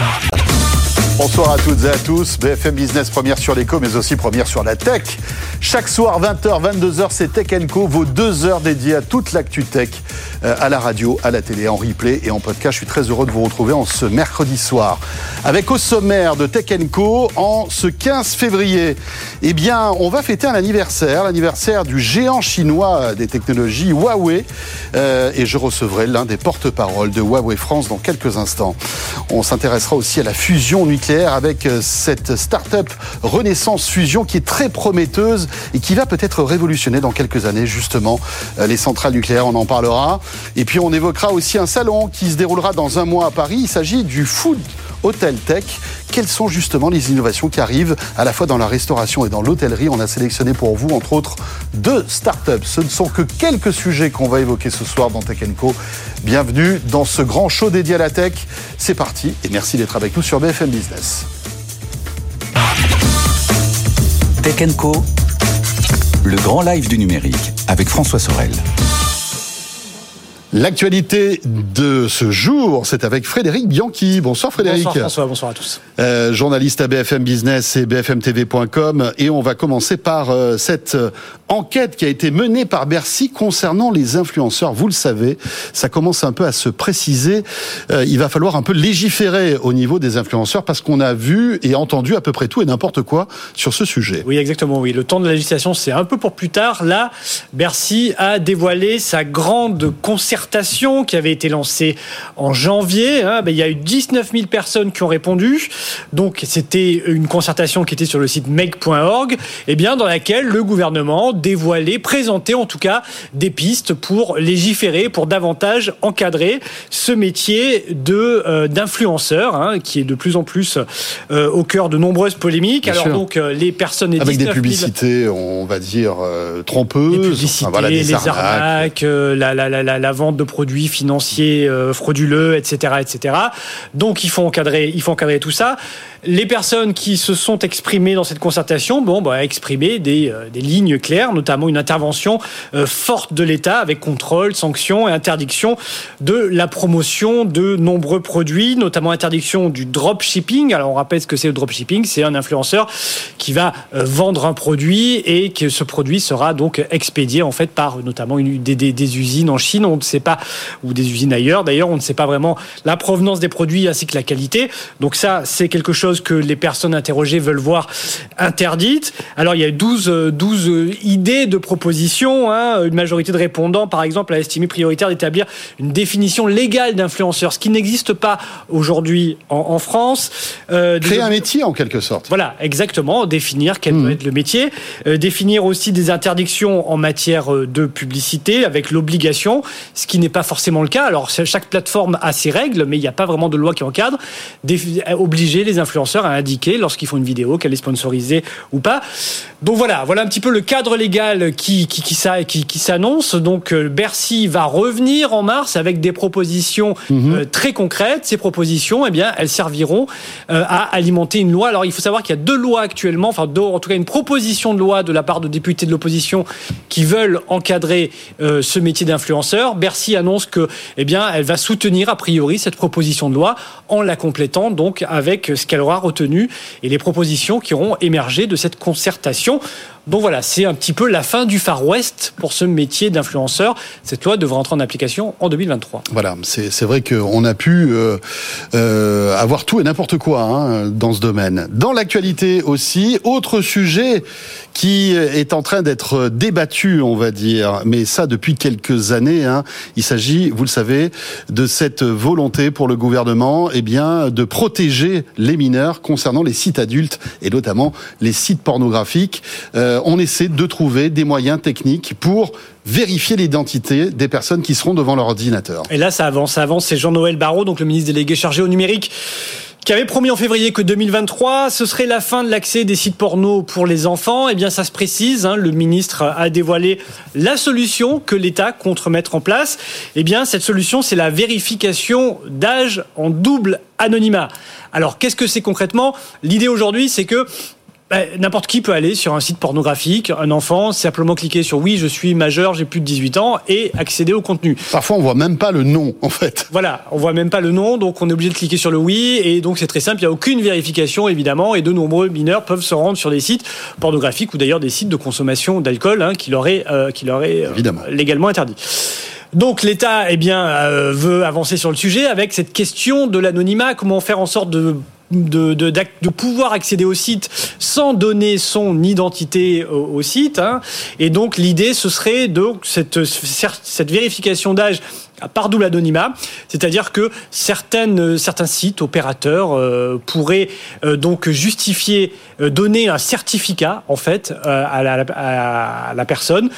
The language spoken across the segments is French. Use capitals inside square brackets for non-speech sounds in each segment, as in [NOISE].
Bangkok. Bonsoir à toutes et à tous. BFM Business première sur l'éco, mais aussi première sur la tech. Chaque soir, 20h, 22h, c'est Tech Co, vos deux heures dédiées à toute l'actu tech, euh, à la radio, à la télé, en replay et en podcast. Je suis très heureux de vous retrouver en ce mercredi soir. Avec au sommaire de Tech Co, en ce 15 février, eh bien, on va fêter un anniversaire, l'anniversaire du géant chinois des technologies Huawei. Euh, et je recevrai l'un des porte-paroles de Huawei France dans quelques instants. On s'intéressera aussi à la fusion nucléaire avec euh, cette start-up Renaissance Fusion qui est très prometteuse et qui va peut-être révolutionner dans quelques années justement euh, les centrales nucléaires. On en parlera. Et puis on évoquera aussi un salon qui se déroulera dans un mois à Paris. Il s'agit du Food Hotel Tech. Quelles sont justement les innovations qui arrivent à la fois dans la restauration et dans l'hôtellerie? On a sélectionné pour vous, entre autres, deux startups. Ce ne sont que quelques sujets qu'on va évoquer ce soir dans Tech Co. Bienvenue dans ce grand show dédié à la tech. C'est parti et merci d'être avec nous sur BFM Business. Tech Co, le grand live du numérique avec François Sorel. L'actualité de ce jour, c'est avec Frédéric Bianchi. Bonsoir Frédéric. Bonsoir François, bonsoir à tous. Euh, journaliste à BFM Business et BFMTV.com. Et on va commencer par euh, cette euh, enquête qui a été menée par Bercy concernant les influenceurs. Vous le savez, ça commence un peu à se préciser. Euh, il va falloir un peu légiférer au niveau des influenceurs parce qu'on a vu et entendu à peu près tout et n'importe quoi sur ce sujet. Oui, exactement. Oui, le temps de la législation, c'est un peu pour plus tard. Là, Bercy a dévoilé sa grande concertation qui avait été lancée en janvier. Hein. Ben, il y a eu 19 000 personnes qui ont répondu. Donc, c'était une concertation qui était sur le site et eh bien, dans laquelle le gouvernement dévoilait, présentait en tout cas des pistes pour légiférer, pour davantage encadrer ce métier de euh, d'influenceur, hein, qui est de plus en plus euh, au cœur de nombreuses polémiques. Alors donc, euh, les personnes avec des publicités, on va dire trompeuses, les publicités, les arnaques, la, la, la, la, vente de produits financiers euh, frauduleux, etc., etc. Donc il faut encadrer, il faut encadrer tout ça. Les personnes qui se sont exprimées dans cette concertation, bon, bah, exprimé des, euh, lignes claires, notamment une intervention euh, forte de l'État avec contrôle, sanctions et interdiction de la promotion de nombreux produits, notamment interdiction du dropshipping. Alors on rappelle ce que c'est le dropshipping, c'est un influenceur qui va vendre un produit et que ce produit sera donc expédié en fait par notamment des, usines en Chine, on ne pas, ou des usines ailleurs. D'ailleurs, on ne sait pas vraiment la provenance des produits ainsi que la qualité. Donc ça, c'est quelque chose que les personnes interrogées veulent voir interdite. Alors il y a 12, 12 idées de propositions. Hein. Une majorité de répondants, par exemple, a estimé prioritaire d'établir une définition légale d'influenceur, ce qui n'existe pas aujourd'hui en, France. Euh, Créer un métier en quelque sorte. Voilà, exactement. Définir quel doit mmh. être le métier. Euh, définir aussi des interdictions en matière euh, de publicité avec l'obligation, ce qui n'est pas forcément le cas. Alors chaque plateforme a ses règles, mais il n'y a pas vraiment de loi qui encadre. obliger les influenceurs à indiquer lorsqu'ils font une vidéo qu'elle est sponsorisée ou pas. Donc voilà, voilà un petit peu le cadre légal qui, qui, qui, qui, qui s'annonce. Donc euh, Bercy va revenir en mars avec des propositions mhm. euh, très concrètes. Ces propositions, eh bien, elles serviront euh, à alimenter une loi. Alors il faut savoir qu'il y a deux lois actuellement, enfin deux, en tout cas une proposition de loi de la part de députés de l'opposition qui veulent encadrer ce métier d'influenceur. Bercy annonce que, eh bien, elle va soutenir a priori cette proposition de loi en la complétant donc avec ce qu'elle aura retenu et les propositions qui auront émergé de cette concertation. Donc voilà, c'est un petit peu la fin du Far West pour ce métier d'influenceur. Cette loi devra entrer en application en 2023. Voilà, c'est vrai qu'on a pu euh, euh, avoir tout et n'importe quoi hein, dans ce domaine. Dans l'actualité aussi, autre sujet qui est en train d'être débattu, on va dire, mais ça depuis quelques années. Hein. Il s'agit, vous le savez, de cette volonté pour le gouvernement, eh bien, de protéger les mineurs concernant les sites adultes et notamment les sites pornographiques. Euh, on essaie de trouver des moyens techniques pour vérifier l'identité des personnes qui seront devant leur ordinateur. Et là, ça avance, ça avance. C'est Jean-Noël Barrot, donc le ministre délégué chargé au numérique qui avait promis en février que 2023, ce serait la fin de l'accès des sites porno pour les enfants. Eh bien, ça se précise. Hein, le ministre a dévoilé la solution que l'État compte mettre en place. Eh bien, cette solution, c'est la vérification d'âge en double anonymat. Alors, qu'est-ce que c'est concrètement? L'idée aujourd'hui, c'est que n'importe qui peut aller sur un site pornographique, un enfant, simplement cliquer sur oui, je suis majeur, j'ai plus de 18 ans et accéder au contenu. Parfois, on voit même pas le nom, en fait. Voilà, on voit même pas le nom, donc on est obligé de cliquer sur le oui et donc c'est très simple, il n'y a aucune vérification évidemment et de nombreux mineurs peuvent se rendre sur des sites pornographiques ou d'ailleurs des sites de consommation d'alcool hein, qui leur est, euh, qui leur est euh, légalement interdit. Donc l'État eh bien euh, veut avancer sur le sujet avec cette question de l'anonymat, comment faire en sorte de de, pouvoir accéder au site sans donner son identité au, site. Hein. Et donc l'idée, ce serait donc cette vérification d'âge par double anonymat, c'est-à-dire que certaines, certains sites opérateurs euh, pourraient euh, donc justifier, euh, donner un certificat en fait à la, à, la, personne,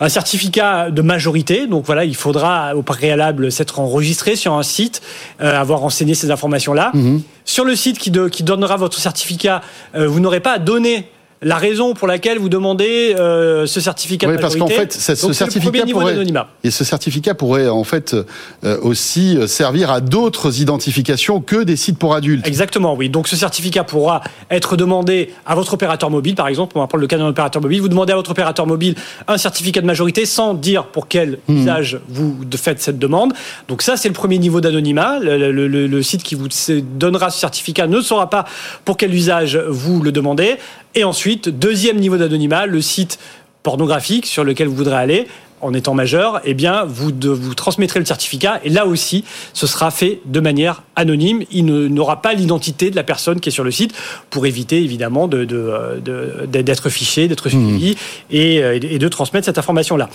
un certificat de majorité. Donc voilà, il faudra au préalable s'être enregistré sur un site, avoir renseigné ces informations-là. Mmh. Sur le site qui, de, qui donnera votre certificat, vous n'aurez pas à donner la raison pour laquelle vous demandez euh, ce certificat oui, parce qu'en fait, ce certificat pourrait et ce certificat pourrait en fait euh, aussi servir à d'autres identifications que des sites pour adultes. Exactement, oui. Donc ce certificat pourra être demandé à votre opérateur mobile, par exemple. On va prendre le cas d'un opérateur mobile. Vous demandez à votre opérateur mobile un certificat de majorité sans dire pour quel hmm. usage vous faites cette demande. Donc ça, c'est le premier niveau d'anonymat. Le, le site qui vous donnera ce certificat ne saura pas pour quel usage vous le demandez. Et ensuite, deuxième niveau d'anonymat, le site pornographique sur lequel vous voudrez aller en étant majeur, eh bien, vous, vous transmettrez le certificat et là aussi, ce sera fait de manière anonyme. Il n'aura pas l'identité de la personne qui est sur le site pour éviter évidemment d'être de, de, fiché, d'être suivi mmh. et, et, de transmettre cette information-là.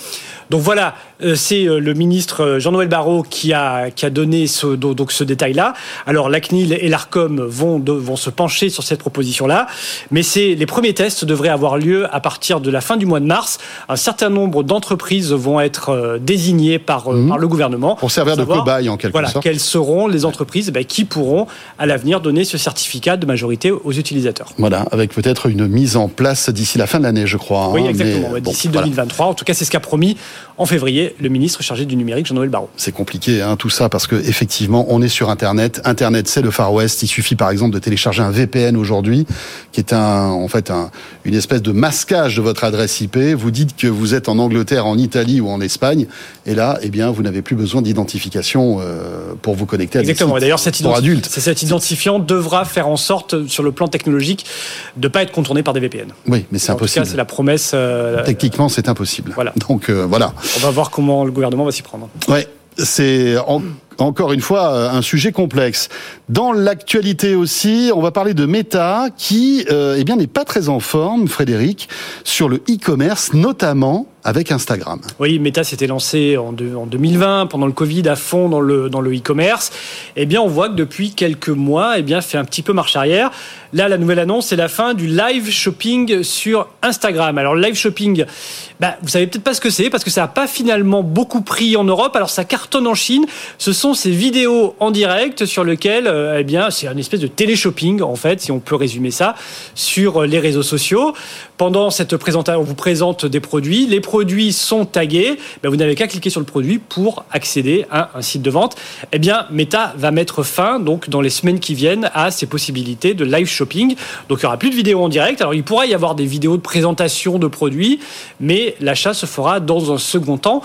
Donc voilà, euh, c'est euh, le ministre Jean-Noël Barrot qui a, qui a donné ce, donc ce détail-là. Alors la CNIL et l'ARCOM vont, vont se pencher sur cette proposition-là, mais c'est les premiers tests devraient avoir lieu à partir de la fin du mois de mars. Un certain nombre d'entreprises vont être euh, désignés par, euh, mhm. par le gouvernement. Pour servir de cobaye en quelque voilà, sorte. Quelles seront les entreprises ben, qui pourront à l'avenir donner ce certificat de majorité aux utilisateurs. Voilà, avec peut-être une mise en place d'ici la fin de l'année, je crois. Oui, hein, exactement. d'ici 2023. En tout cas, c'est ce qu'a promis en février le ministre chargé du numérique, Jean-Noël Barrot. C'est compliqué, hein, tout ça, parce que effectivement, on est sur Internet. Internet, c'est le Far West. Il suffit, par exemple, de télécharger un VPN aujourd'hui, qui est un, en fait, un, une espèce de masquage de votre adresse IP. Vous dites que vous êtes en Angleterre, en Italie ou en Espagne, et là, eh bien, vous n'avez plus besoin d'identification euh, pour vous connecter à Exactement. Des D'ailleurs, cet, cet identifiant devra faire en sorte, sur le plan technologique, de ne pas être contourné par des VPN. Oui, mais c'est impossible. c'est la promesse. Euh, Techniquement, c'est impossible. Voilà. Donc euh, voilà. On va voir comment le gouvernement va s'y prendre. Ouais, c'est encore une fois euh, un sujet complexe. Dans l'actualité aussi, on va parler de Meta qui euh, eh bien n'est pas très en forme, Frédéric, sur le e-commerce, notamment avec Instagram. Oui, Meta s'était lancé en, en, 2020 pendant le Covid à fond dans le dans le e-commerce. Eh bien, on voit que depuis quelques mois, eh bien, fait un petit peu marche arrière. Là, la nouvelle annonce, c'est la fin du live shopping sur Instagram. Alors, le live shopping, bah, vous savez peut-être pas ce que c'est parce que ça n'a pas finalement beaucoup pris en Europe. Alors, ça cartonne en Chine. Ce sont ces vidéos en direct sur lesquelles, euh, eh bien, c'est une espèce de télé-shopping, en fait, si on peut résumer ça, sur les réseaux sociaux. Pendant cette présentation, on vous présente des produits. Les produits sont tagués. Ben, vous n'avez qu'à cliquer sur le produit pour accéder à un site de vente. Eh bien, Meta va mettre fin, donc, dans les semaines qui viennent, à ces possibilités de live shopping. Donc, il n'y aura plus de vidéos en direct. Alors, il pourra y avoir des vidéos de présentation de produits, mais l'achat se fera dans un second temps.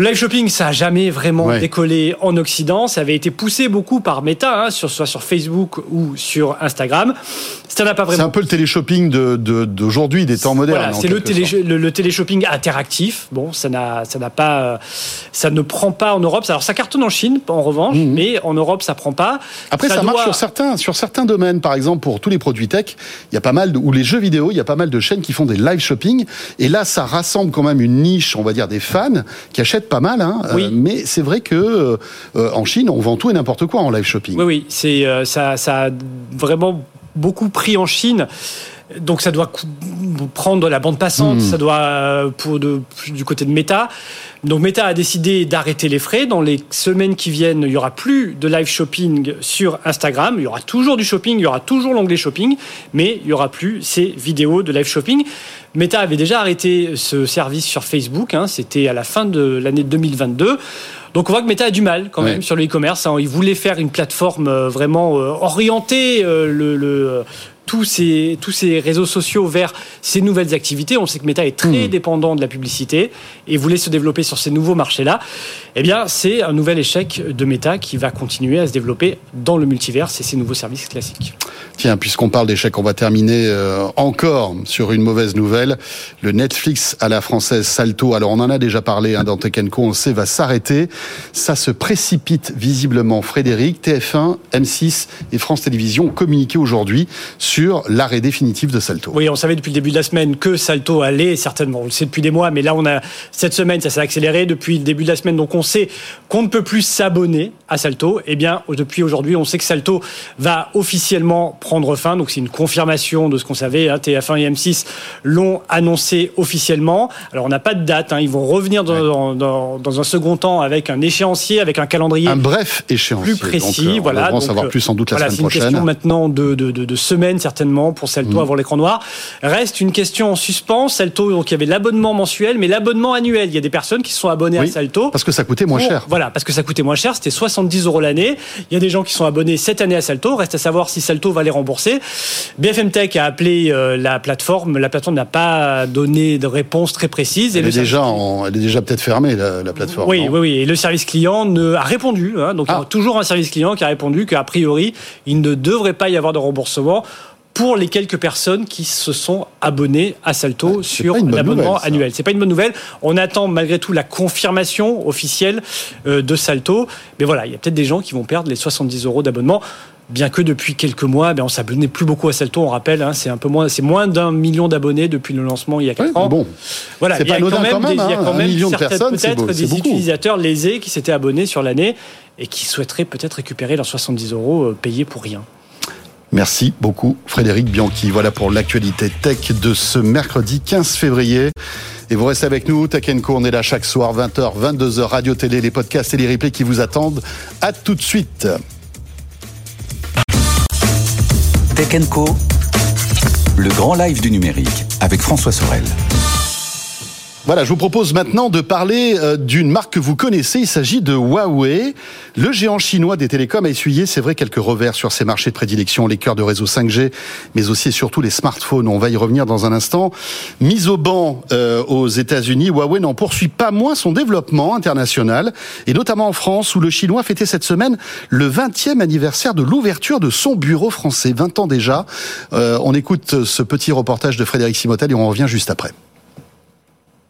Le live shopping, ça a jamais vraiment décollé en Occident. Ça avait été poussé beaucoup par Meta, hein, sur, soit sur Facebook ou sur Instagram. Ça n'a pas vraiment. C'est un peu le télé-shopping d'aujourd'hui, de, des temps modernes. Voilà, c'est le, télé, le, télé-shopping interactif. Bon, ça n'a, ça n'a pas, ça ne prend pas en Europe. Alors, ça cartonne en Chine, en revanche, mhm. mais en Europe, ça prend pas. Après, ça, marche sur certains, sur certains domaines. Par exemple, pour tous les produits tech, il y a pas mal de, ou les jeux vidéo, il y a pas mal de chaînes qui font des live shopping. Et là, ça rassemble quand même une niche, on va dire, des fans qui achètent pas mal, hein, euh, mais c'est vrai que euh, en Chine, on vend tout et n'importe quoi en live shopping. Oui, oui, c'est euh, ça, ça a vraiment beaucoup pris en Chine. Donc ça doit prendre la bande passante, hmm. ça doit euh, pour de, du côté de Meta. Donc Meta a décidé d'arrêter les frais. Dans les semaines qui viennent, il y aura plus de live shopping sur Instagram. Il y aura toujours du shopping, il y aura toujours l'onglet shopping, mais il y aura plus ces vidéos de live shopping. Meta avait déjà arrêté ce service sur Facebook. Hein, C'était à la fin de l'année 2022. Donc on voit que Meta a du mal quand même sur le e-commerce. Hein. Il voulait faire une plateforme euh, vraiment euh, orientée le, le tous ces, tous ces réseaux sociaux vers ces nouvelles activités. On sait que Meta est très hmm. dépendant de la publicité et voulait se développer sur ces nouveaux marchés-là. Eh bien, c'est un nouvel échec de Meta qui va continuer à se développer dans le multivers et ces nouveaux services classiques. Tiens, puisqu'on parle d'échec, on va terminer euh, encore sur une mauvaise nouvelle. Le Netflix à la française Salto, alors on en a déjà parlé hein, dans Tech on sait, va s'arrêter. Ça se précipite visiblement. Frédéric, TF1, M6 et France Télévisions ont communiqué aujourd'hui sur l'arrêt définitif de Salto. Oui, on savait depuis le début de la semaine que Salto allait, certainement, on le sait depuis des mois, mais là, on a cette semaine, ça s'est accéléré depuis le début de la semaine, donc on sait qu'on ne peut plus s'abonner à Salto. Eh bien, depuis aujourd'hui, on sait que Salto va officiellement prendre fin. Donc c'est une confirmation de ce qu'on savait. Hein. TF1 et M6 l'ont annoncé officiellement. Alors on n'a pas de date. Hein. Ils vont revenir dans, dans, un second temps avec un échéancier, avec un calendrier. Un bref échéancier. Plus précis. Donc, voilà. On va savoir plus sans doute la semaine prochaine. C'est une question maintenant de, de, de, semaines certainement pour Salto mm. avant l'écran noir. Reste une question en suspens. Salto, donc il y avait l'abonnement mensuel, mais l'abonnement annuel. Il y a des personnes qui se sont abonnées à Salto. Parce que ça coûtait moins cher. Voilà, parce que ça coûtait moins cher. C'était 70 euros l'année. Il y a des gens qui sont abonnés cette année à Salto. Reste à savoir si Salto va les rembourser. BFM Tech a appelé euh, la plateforme. La plateforme n'a pas donné de réponse très précise. Elle, est, déjà elle est déjà peut-être fermée, la, plateforme. Oui, oui, oui. Et le service client ne, a répondu. Hein. donc, il y a ah. toujours un service client qui a répondu qu'a priori, il ne devrait pas y avoir de remboursement pour les quelques personnes qui se sont abonnées à Salto sur l'abonnement annuel. C'est pas une bonne nouvelle. On attend malgré tout la confirmation officielle euh, de Salto. Mais voilà, il y a peut-être des gens qui vont perdre les 70 euros d'abonnement bien que depuis quelques mois, ben on s'abonnait plus beaucoup à Salto. On rappelle, hein, c'est un peu moins, c'est moins d'un million d'abonnés depuis le lancement il y a 4 ans. Bon, voilà, il y a quand même, des, il y a quand même peut-être des utilisateurs lésés qui s'étaient abonnés sur l'année et qui souhaiteraient peut-être récupérer leurs 70 euros euh, payés pour rien. Merci beaucoup Frédéric Bianchi. Voilà pour l'actualité tech de ce mercredi 15 février. Et vous restez avec nous, Tech Co, on est là chaque soir, 20h, 22h, radio, télé, les podcasts et les replays qui vous attendent. À tout de suite. Tech Co, le grand live du numérique avec François Sorel. Voilà, je vous propose maintenant de parler euh, d'une marque que vous connaissez. Il s'agit de Huawei. Le géant chinois des télécoms a essuyé, c'est vrai, quelques revers sur ses marchés de prédilection, les cœurs de réseau 5G, mais aussi et surtout les smartphones. On va y revenir dans un instant. Mise au banc euh, aux États-Unis, Huawei n'en poursuit pas moins son développement international, et notamment en France, où le chinois fêtait cette semaine le 20e anniversaire de l'ouverture de son bureau français. 20 ans déjà. Euh, on écoute ce petit reportage de Frédéric Simotel et on revient juste après.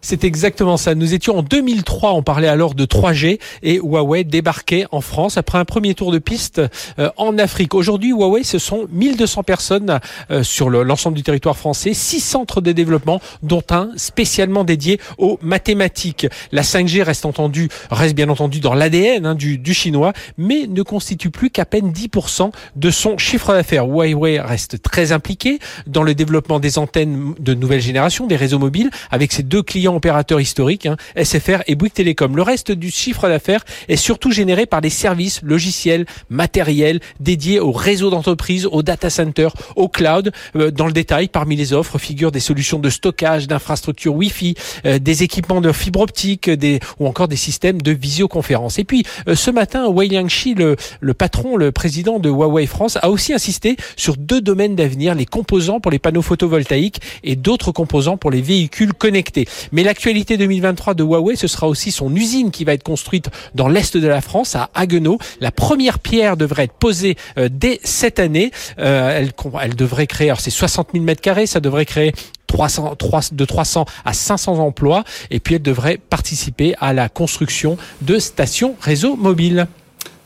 C'est exactement ça. Nous étions en 2003, on parlait alors de 3G et Huawei débarquait en France après un premier tour de piste euh, en Afrique. Aujourd'hui, Huawei, ce sont 1200 personnes euh, sur l'ensemble du territoire français, six centres de développement, dont un spécialement dédié aux mathématiques. La 5G reste entendu, reste bien entendu dans l'ADN hein, du, du chinois, mais ne constitue plus qu'à peine 10% de son chiffre d'affaires. Huawei reste très impliqué dans le développement des antennes de nouvelle génération, des réseaux mobiles, avec ses deux clients opérateurs historiques, hein, SFR et Bouygues Télécom. Le reste du chiffre d'affaires est surtout généré par des services logiciels, matériels dédiés aux réseaux d'entreprise, aux data centers, au cloud. Euh, dans le détail, parmi les offres figurent des solutions de stockage, d'infrastructures Wi-Fi, euh, des équipements de fibre optique, des, ou encore des systèmes de visioconférence. Et puis, euh, ce matin, Wei Liangxi, le, le patron, le président de Huawei France, a aussi insisté sur deux domaines d'avenir, les composants pour les panneaux photovoltaïques et d'autres composants pour les véhicules connectés. Mais l'actualité 2023 de Huawei, ce sera aussi son usine qui va être construite dans l'est de la France, à Haguenau. La première pierre devrait être posée euh, dès cette année. Euh, elle, elle devrait créer, alors c'est 60 000 mètres carrés, ça devrait créer 300, 3, de 300 à 500 emplois et puis elle devrait participer à la construction de stations réseau mobile.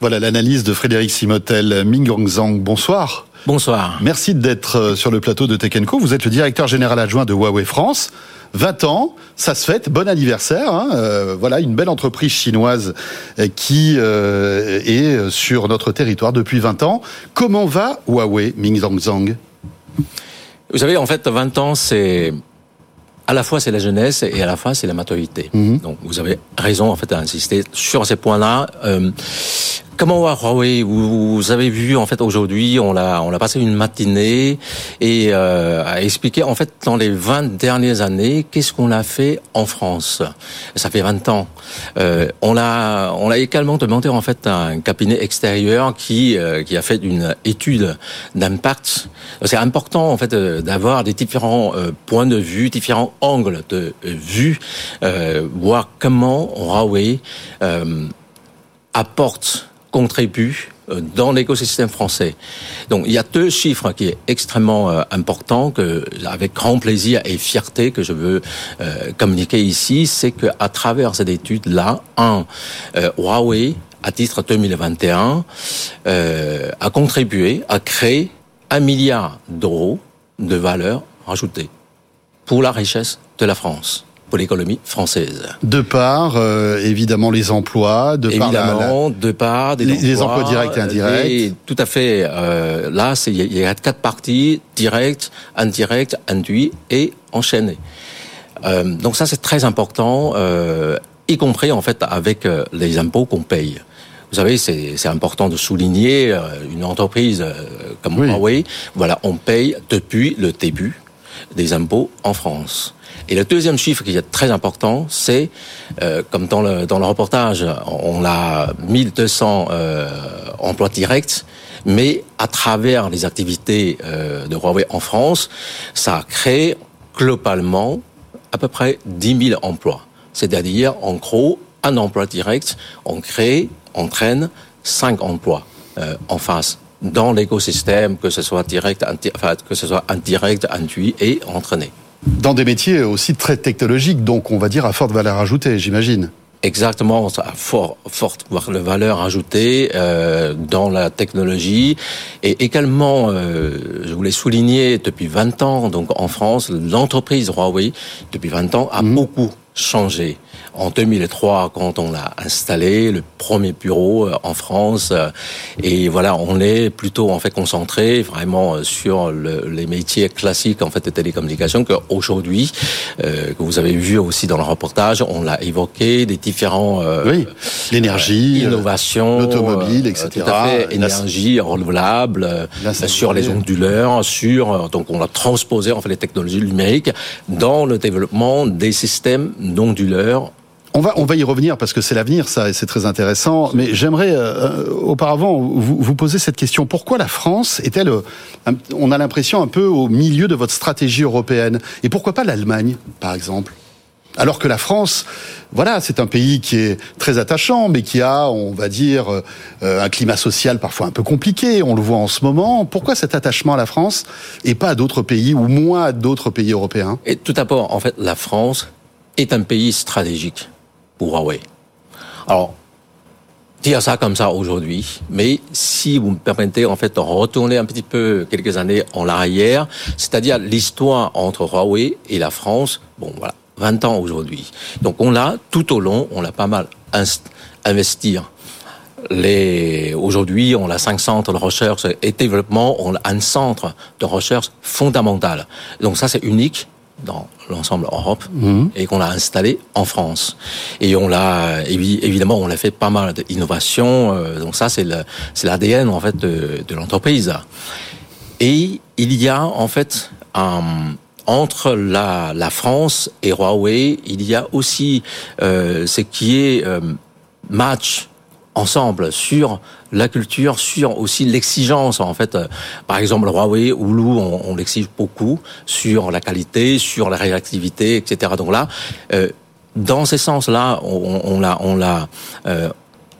Voilà l'analyse de Frédéric Simotel. Ming Zhang, bonsoir. Bonsoir. Merci d'être euh, sur le plateau de Tech Vous êtes le directeur général adjoint de Huawei France. 20 ans, ça se fête, bon anniversaire. Hein, euh, voilà, une belle entreprise chinoise euh, qui euh, est sur notre territoire depuis 20 ans. Comment va Huawei, Ming Zhang Vous savez, en fait, 20 ans, c'est à la fois c'est la jeunesse et à la fois c'est la maturité. Mhm. Donc vous avez raison en fait à insister sur ces points-là. Euh, Comment va Huawei vous, avez vu en fait aujourd'hui, on a on a passé une matinée et euh, à expliquer en fait dans les 20 dernières années qu'est-ce qu'on a fait en France? Ça fait 20 ans. Euh, on a on a également demandé en fait à un cabinet extérieur qui euh, qui a fait une étude d'impact. C'est important en fait euh, d'avoir des différents euh, points de vue, différents angles de vue, euh, voir comment Huawei apporte contribue euh, dans l'écosystème français. Donc il y a deux chiffres qui est extrêmement euh, important que avec grand plaisir et fierté que je veux euh, communiquer ici, c'est que à travers cette étude là, un euh, Huawei à titre 2021 euh, a contribué à créer un milliard d'euros de valeur ajoutée pour la richesse de la France pour l'économie française. De part, euh, évidemment, les emplois, de par la- la, Évidemment, de part des les- les emplois directs et indirects. Et tout à fait. Euh, là, il y a- quatre parties direct, indirect, induit et enchaîné. Euh, donc ça, c'est très important, euh, y compris en fait avec euh, les impôts qu'on paye. Vous savez, c'est important de souligner euh, une entreprise comme Oui. Huawei. Voilà, on paye depuis le début des impôts en France. Et le deuxième chiffre qui est très important, c'est, euh, comme dans le, dans le reportage, on a 1200 euh, emplois directs, mais à travers les activités euh, de Huawei en France, ça a créé globalement à peu près 10 000 emplois. C'est-à-dire, en gros, un emploi direct, on crée, entraîne 5 emplois euh, en face dans l'écosystème, que ce soit direct, enfin, que ce soit indirect, induit et entraîné. Dans des métiers aussi très technologiques, donc on va dire à forte valeur ajoutée, j'imagine. Exactement, a fort, forte valeur ajoutée euh, dans la technologie et également, euh, je voulais souligner, depuis 20 ans, donc en France, l'entreprise Huawei, depuis 20 ans, a beaucoup changé. En 2003, quand on a installé le premier bureau euh, en France, euh, et voilà, on est plutôt en fait concentré vraiment euh, sur le- les métiers classiques en fait de télécommunications. Qu'aujourd'hui, euh, que vous avez vu aussi dans le reportage, on l'a évoqué des différents euh, Oui, l'énergie, euh, l'automobile, etc. Tout à fait, La- énergie renouvelable, euh, sur les onduleurs, sur donc on a transposé en fait les technologies numériques dans le développement des systèmes d'onduleurs On va, on va y revenir parce que c'est l'avenir, ça, et c'est très intéressant. Mais j'aimerais, euh, auparavant, vous, vous poser cette question. Pourquoi la France est-elle, euh, on a l'impression, un peu au milieu de votre stratégie européenne? Et pourquoi pas l'Allemagne, par exemple? Alors que la France, voilà, c'est un pays qui est très attachant, mais qui a, on va dire, euh, un climat social parfois un peu compliqué. On le voit en ce moment. Pourquoi cet attachement à la France et pas à d'autres pays ou moins à d'autres pays européens? Et tout d'abord, en fait, la France est un pays stratégique Huawei. Alors, dire ça comme ça aujourd'hui, mais si vous me permettez en fait de retourner un petit peu quelques années en arrière, c'est-à-dire l'histoire entre Huawei et la France, bon voilà, 20 ans aujourd'hui. Donc on l'a tout au long, on l'a pas mal investi. Les, aujourd'hui, on a cinq centres de recherche et développement, on a un centre de recherche fondamental. Donc ça, c'est unique dans l'ensemble Europe et qu'on a installé en France. Et on l'a évi- évidemment, on a fait pas mal d'innovations. euh, donc ça, c'est c'est l'ADN en fait de, de l'entreprise. Et il y a en fait un- entre la, la France et Huawei, il y a aussi euh, ce qui est euh, match ensemble sur la culture, sur aussi l'exigence en fait. Euh, Par exemple, Huawei, Hulu, on, on l'exige beaucoup sur la qualité, sur la réactivité, etc. Donc là, euh, dans ces sens-là, on, on l'a, on l'a, euh,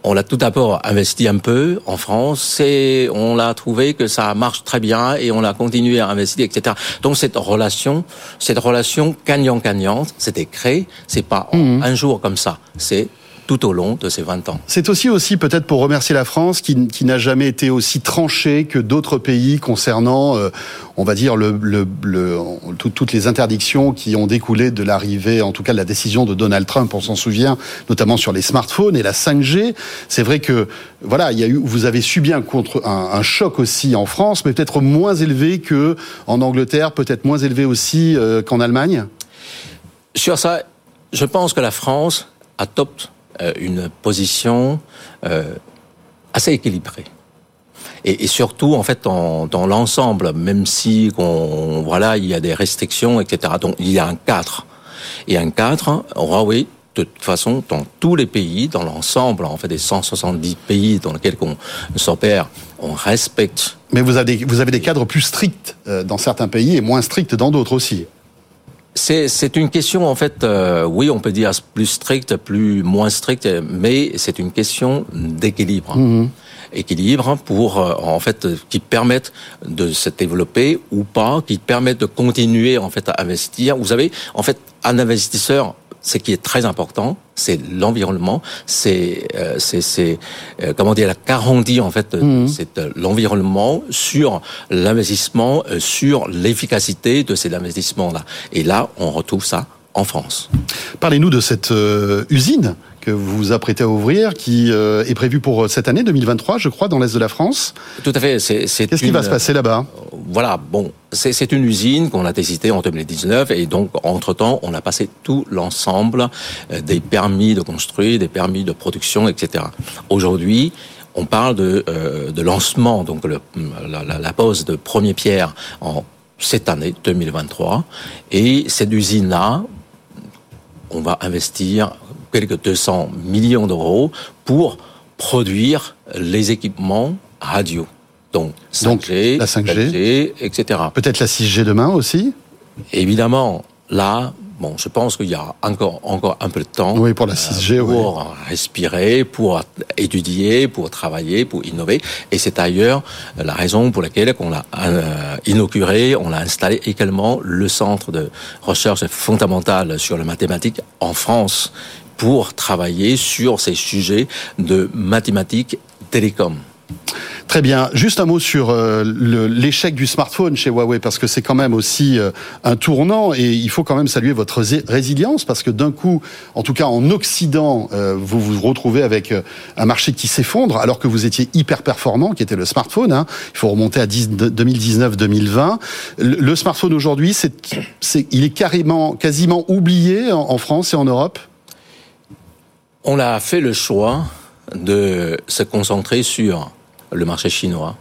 on l'a tout d'abord investi un peu en France et on l'a trouvé que ça marche très bien et on a continué à investir, etc. Donc cette relation, cette relation gagnant-gagnante, c'était créé, c'est pas en un jour comme ça, c'est tout au long de ces 20 ans. C'est aussi aussi peut-être pour remercier la France qui, qui n'a jamais été aussi tranchée que d'autres pays concernant, euh, on va dire, le, le, le tout, toutes les interdictions qui ont découlé de l'arrivée, en tout cas de la décision de Donald Trump, on s'en souvient, notamment sur les smartphones et la 5G. C'est vrai que voilà, il y a eu, vous avez subi un, contre, un, un choc aussi en France, mais peut-être moins élevé que en Angleterre, peut-être moins élevé aussi euh, qu'en Allemagne? Sur ça, je pense que la France adopte une position euh, assez équilibrée. Et, surtout, en fait, dans, l'ensemble, même si voilà, il y a des restrictions, etc. Donc, il y a un cadre. Et un cadre, Huawei, de toute façon, dans tous les pays, dans l'ensemble, en fait, des 170 pays dans lesquels on s'opère, on respecte. Mais vous avez, vous avez des cadres plus stricts euh, dans certains pays et moins stricts dans d'autres aussi. C'est une question en fait, euh, oui, on peut dire plus stricte, plus moins stricte, mais c'est une question d'équilibre. Mmh. Équilibre pour euh, en fait qui permettent de se développer ou pas, qui permettent de continuer en fait à investir. Vous savez, en fait, un investisseur ce qui est très important, c'est l'environnement, c'est euh, c'est euh, comment dire la garantie en fait, Mhm. c'est euh, l'environnement sur l'investissement, euh, sur l'efficacité de ces investissements là. Et là, on retrouve ça en France. Parlez-nous de cette euh, usine que vous vous apprêtez à ouvrir, qui euh, est prévue pour cette année 2023, je crois, dans l'est de la France. Tout à fait. C'est c'est Qu'est-ce qui va se passer là-bas? Voilà, bon, c'est une usine qu'on a décidée en 2019 et donc entre-temps, on a passé tout l'ensemble euh, des permis de construire, des permis de production, etc. Aujourd'hui, on parle de, euh, lancement, donc la pose de première pierre en cette année 2023 et cette usine-là, on va investir quelques 200 millions d'euros pour produire les équipements radio. Donc 5G, Donc, la 5G. etc. Peut-être la 6G demain aussi Évidemment, là, bon, je pense qu'il y a encore, encore un peu de temps. Oui, pour la 6G, oui. pour respirer, pour étudier, pour travailler, pour innover. Et c'est d'ailleurs la raison pour laquelle on a euh, inauguré, on a installé également le centre de recherche fondamentale sur les mathématiques en France pour travailler sur ces sujets de mathématiques télécom. Très bien. Juste un mot sur euh, l'échec du smartphone chez Huawei, parce que c'est quand même aussi euh, un tournant et il faut quand même saluer votre résilience, parce que d'un coup, en tout cas en Occident, euh, vous vous retrouvez avec un marché qui s'effondre, alors que vous étiez hyper performant, qui était le smartphone. hein. Il faut remonter à 10 2019-2020. Le, smartphone aujourd'hui, il est carrément, quasiment oublié en, en France et en Europe? On a fait le choix de se concentrer sur le marché chinois.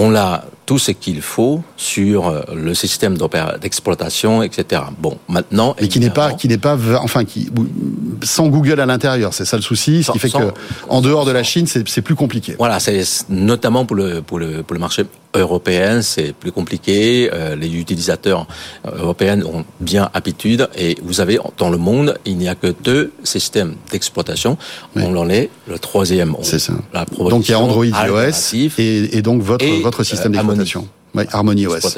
On a tout ce qu'il faut sur euh, le système d'exploitation, etc. Bon, maintenant, Mais qui n'est pas, qui n'est pas, enfin, qui, sans Google à l'intérieur, c'est ça le souci, ce Sans- qui fait sans- que, en dehors de la Chine, c'est c'est plus compliqué. Voilà, c'est notamment pour le pour le pour le marché européen, c'est plus compliqué. Euh, les utilisateurs euh, européens ont bien habitude et vous avez dans le monde, il n'y a que deux systèmes d'exploitation. Oui. On en est le troisième. C'est ça. La Donc il y a Android iOS et, et donc votre et, votre système euh, d'exploitation. Oui, Harmony OS.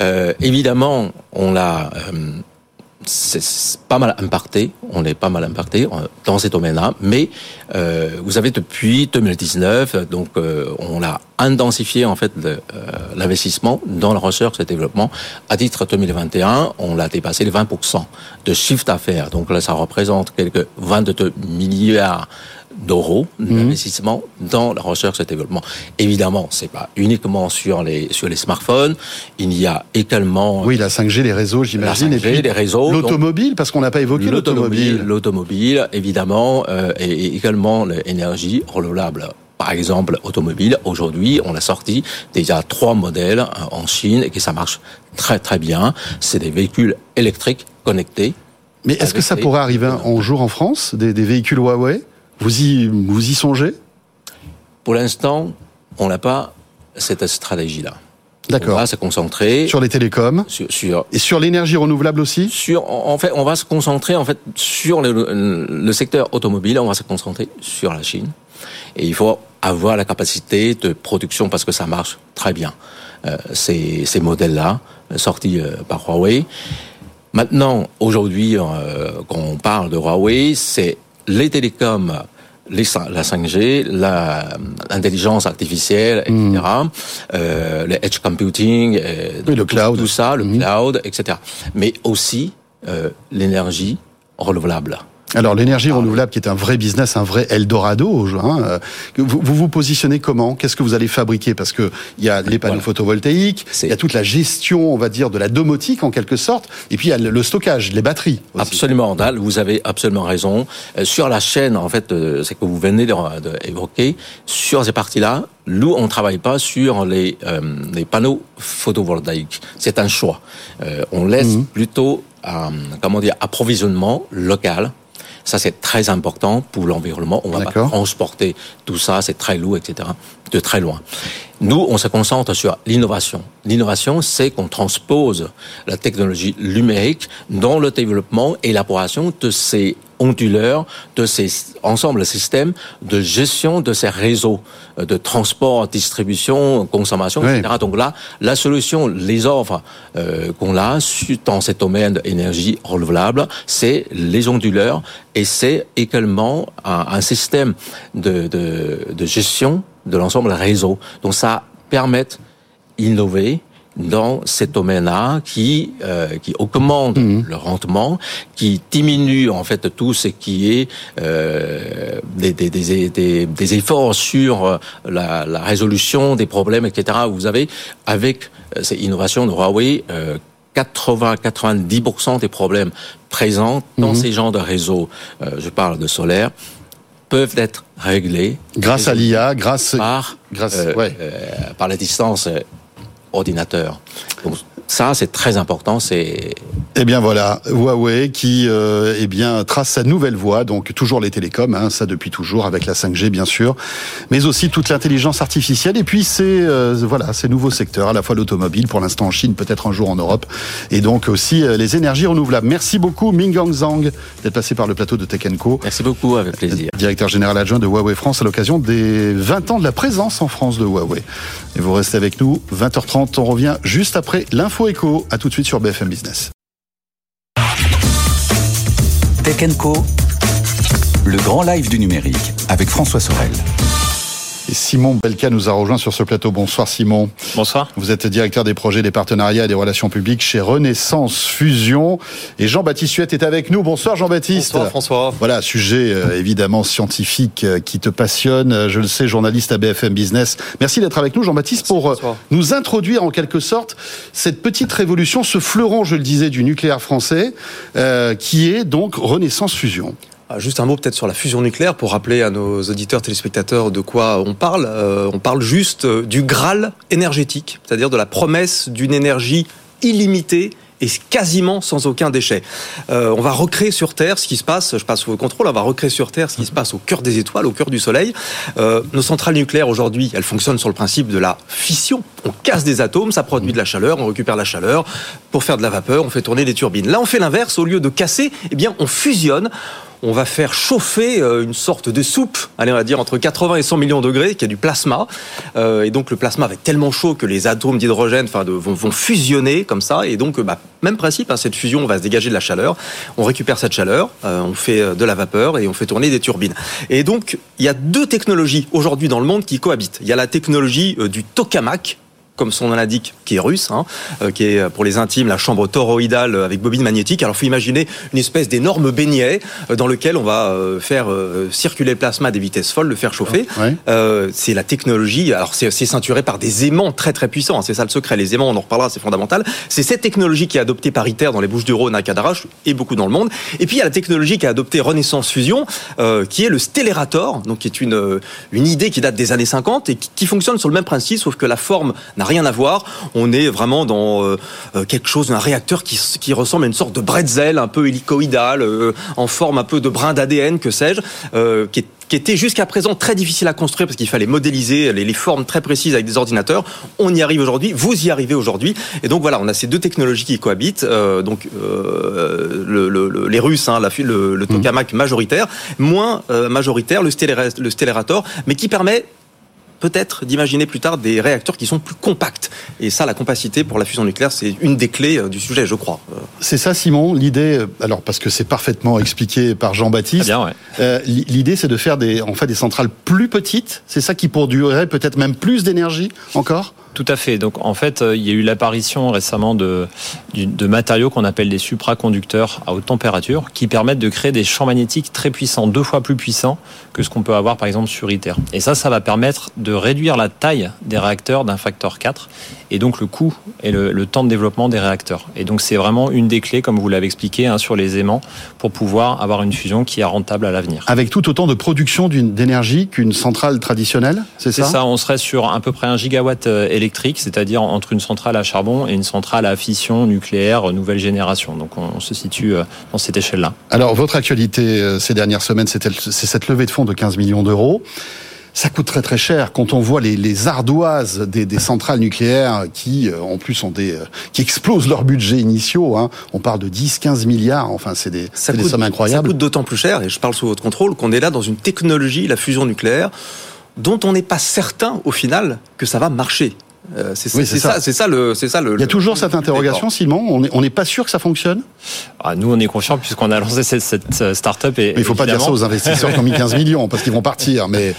Euh, évidemment, on l'a euh, c'est pas mal impacté, on est pas mal impacté euh, dans ces domaines-là, mais euh, vous avez depuis 2019, euh, donc euh, on a intensifié en fait euh, l'investissement dans la recherche et le développement. À titre 2021, on l'a dépassé les 20% de chiffre d'affaires, donc là ça représente quelques 22 milliards d'euros Mhm. d'investissement dans la recherche et le développement. Évidemment, c'est pas uniquement sur les sur les smartphones. Il y a également Oui, la 5G, les réseaux, j'imagine, La et 5G, puis les réseaux, l'automobile, parce qu'on n'a pas évoqué l'automobile, l'automobile. évidemment, euh, et, également l'énergie renouvelable. Par exemple, automobile, aujourd'hui, on a sorti déjà trois modèles en Chine et que ça marche très très bien. C'est des véhicules électriques connectés. Mais est-ce que ça pourrait arriver un jour en France, des, des véhicules Huawei? Vous y vous y songez? Pour l'instant, on n'a pas cette stratégie-là. On D'accord. va se concentrer Sur les télécoms sur, sur et sur l'énergie renouvelable aussi? sur en fait on va se concentrer en fait sur le, le secteur automobile on va se concentrer sur la Chine et il faut avoir la capacité de production parce que ça marche très bien euh, ces, ces modèles là sortis euh, par Huawei Maintenant, aujourd'hui, euh, quand on parle de Huawei, c'est les télécoms, les, la 5G, l'intelligence artificielle, etc., mm. euh, le edge computing, euh, le cloud, tout ça, le mm. cloud, etc. Mais aussi euh, l'énergie renouvelable. Alors l'énergie renouvelable qui est un vrai business, un vrai Eldorado, hein, euh, vous, vous, positionnez comment? Qu'est-ce que vous allez fabriquer? Parce que il y a les panneaux photovoltaïques, il y a toute la gestion, on va dire, de la domotique en quelque sorte, et puis il y a le stockage, les batteries. Aussi. Absolument, Dal, vous avez absolument raison. Euh, sur la chaîne, en fait, euh, c'est que vous venez d'évoquer, sur ces parties-là, nous, on ne travaille pas sur les, les panneaux photovoltaïques. C'est un choix. on laisse mhm. plutôt, comment dire, approvisionnement local ça, c'est très important pour l'environnement. On va pas transporter tout ça, c'est très lourd, etc., de très loin. Nous, on se concentre sur l'innovation. L'innovation, c'est qu'on transpose la technologie numérique dans le développement et l'élaboration de ces onduleurs, de ces ensembles systèmes de gestion de ces réseaux euh, de transport, distribution, consommation, etc. Donc là, la solution, les offres euh, qu'on a dans ce domaine d'énergie renouvelable, c'est les onduleurs et c'est également un, un système de, de, de gestion de l'ensemble réseau. Donc ça permet d'innover dans ces domaines-là qui euh, qui augmente mhm. le rendement, qui diminue en fait tout ce qui est euh, des, des, des, des, efforts sur la, la, résolution des problèmes, etc. Vous avez avec euh, ces innovations de Huawei. 80-90% des problèmes présents dans mhm. ces genres de réseaux, je parle de solaire, peuvent être réglés grâce à l'IA, grâce par grâce euh, euh, par la distance euh, ordinateur. Donc, ça, c'est très important. C'est eh bien voilà, Huawei qui euh, eh bien trace sa nouvelle voie, donc toujours les télécoms, hein, ça depuis toujours avec la 5G bien sûr, mais aussi toute l'intelligence artificielle et puis c'est euh, voilà ces nouveaux secteurs, à la fois l'automobile pour l'instant en Chine, peut-être un jour en Europe, et donc aussi euh, les énergies renouvelables. Merci beaucoup Ming Zhang d'être passé par le plateau de Tech Co. Merci beaucoup, avec plaisir. Directeur général adjoint de Huawei France à l'occasion des 20 ans de la présence en France de Huawei. Et vous restez avec nous, 20h30, on revient juste après l'info écho. À tout de suite sur BFM Business. Tech Co, le grand live du numérique avec François Sorel. Simon Belka nous a rejoint sur ce plateau. Bonsoir Simon. Bonsoir. Vous êtes directeur des projets, des partenariats et des relations publiques chez Renaissance Fusion. Et Jean-Baptiste Huette est avec nous. Bonsoir Jean-Baptiste. Bonsoir François. Voilà, sujet euh, évidemment scientifique euh, qui te passionne. Euh, je le sais, journaliste à BFM Business. Merci d'être avec nous Jean-Baptiste pour nous introduire en quelque sorte cette petite révolution, ce fleuron, je le disais, du nucléaire français, qui est donc Renaissance Fusion. Ah, juste un mot peut-être sur la fusion nucléaire pour rappeler à nos auditeurs téléspectateurs de quoi on parle. Euh, on parle juste euh, du Graal énergétique, c'est-à-dire de la promesse d'une énergie illimitée et quasiment sans aucun déchet. Euh, on va recréer sur Terre ce qui se passe, je passe au contrôle, on va recréer sur Terre ce qui se passe au cœur des étoiles, au cœur du Soleil. Euh, nos centrales nucléaires aujourd'hui, elles fonctionnent sur le principe de la fission. On casse des atomes, ça produit de la chaleur, on récupère la chaleur pour faire de la vapeur, on fait tourner des turbines. Là, on fait l'inverse, au lieu de casser, eh bien, on fusionne on va faire chauffer euh, une sorte de soupe, allez, on va dire entre 80 et 100 millions de degrés, qui est du plasma. Euh, et donc le plasma va être tellement chaud que les atomes d'hydrogène vont, vont, fusionner comme ça. Et donc, bah, même principe, hein, cette fusion, on va se dégager de la chaleur. On récupère cette chaleur, euh, on fait de la vapeur et on fait tourner des turbines. Et donc, il y a deux technologies aujourd'hui dans le monde qui cohabitent. Il y a la technologie du tokamak, comme son nom l'indique, qui est russe, hein, euh, qui est pour les intimes la chambre toroïdale avec bobine magnétique. Alors, il faut imaginer une espèce d'énorme beignet euh, dans lequel on va euh, faire circuler le plasma à des vitesses folles, le faire chauffer. c'est la technologie. Alors, c'est ceinturé par des aimants très très puissants. Hein, c'est ça le secret. Les aimants, on en reparlera, c'est fondamental. C'est cette technologie qui est adoptée par ITER dans les Bouches-du-Rhône à Cadarache et beaucoup dans le monde. Et puis, il y a la technologie qui a adopté Renaissance Fusion, qui est le stellator, donc qui est une une idée qui date des années 50 et qui, qui fonctionne sur le même principe, sauf que la forme n'a rien à voir. On est vraiment dans euh, euh, quelque chose, d'un réacteur qui, qui, ressemble à une sorte de bretzel un peu hélicoïdal, euh, en forme un peu de brin d'ADN, que sais-je, qui qui était jusqu'à présent très difficile à construire parce qu'il fallait modéliser les, formes très précises avec des ordinateurs. On y arrive aujourd'hui, vous y arrivez aujourd'hui. Et donc voilà, on a ces deux technologies qui cohabitent. donc le, les Russes, hein, la, le, le tokamak majoritaire, moins majoritaire le, stellator, mais qui permet peut-être d'imaginer plus tard des réacteurs qui sont plus compacts. Et ça, la compacité pour la fusion nucléaire, c'est une des clés euh, du sujet, je crois. C'est ça, Simon. L'idée, alors parce que c'est parfaitement expliqué par Jean-Baptiste. Bien, ouais. euh, L'idée, c'est de faire des, en fait, des centrales plus petites. C'est ça qui produirait peut-être même plus d'énergie encore. Tout à fait. Donc en fait, euh, il y a eu l'apparition récemment de, de matériaux qu'on appelle des supraconducteurs à haute température qui permettent de créer des champs magnétiques très puissants, deux fois plus puissants que ce qu'on peut avoir par exemple sur ITER. Et ça, ça va permettre de réduire la taille des réacteurs d'un facteur 4 et donc le coût et le, le, temps de développement des réacteurs. Et donc c'est vraiment une des clés, comme vous l'avez expliqué, hein, sur les aimants pour pouvoir avoir une fusion qui est rentable à l'avenir. Avec tout autant de production d'énergie qu'une centrale traditionnelle, c'est ça C'est ça, on serait sur à peu près un gigawatt électrique, c'est-à-dire entre une centrale à charbon et une centrale à fission nucléaire nouvelle génération. Donc on se situe dans cette échelle-là. Alors votre actualité ces dernières semaines, c'est cette levée de fonds de 15 millions d'euros ça coûte très très cher quand on voit les, les ardoises des, des, centrales nucléaires qui en plus ont des qui explosent leurs budgets initiaux hein. on parle de 10 15 milliards enfin c'est des, ça des sommes incroyables ça coûte d'autant plus cher et je parle sous votre contrôle qu'on est là dans une technologie la fusion nucléaire dont on n'est pas certain au final que ça va marcher euh, c'est oui, ça, ça, ça, le, c'est ça le. Il y a toujours cette interrogation, Simon. On n'est on pas sûr que ça fonctionne? Ah, nous, on est confiants puisqu'on a lancé cette, cette start-up. Et mais il ne faut pas dire ça aux investisseurs qui ont mis 15 millions parce qu'ils vont partir. Mais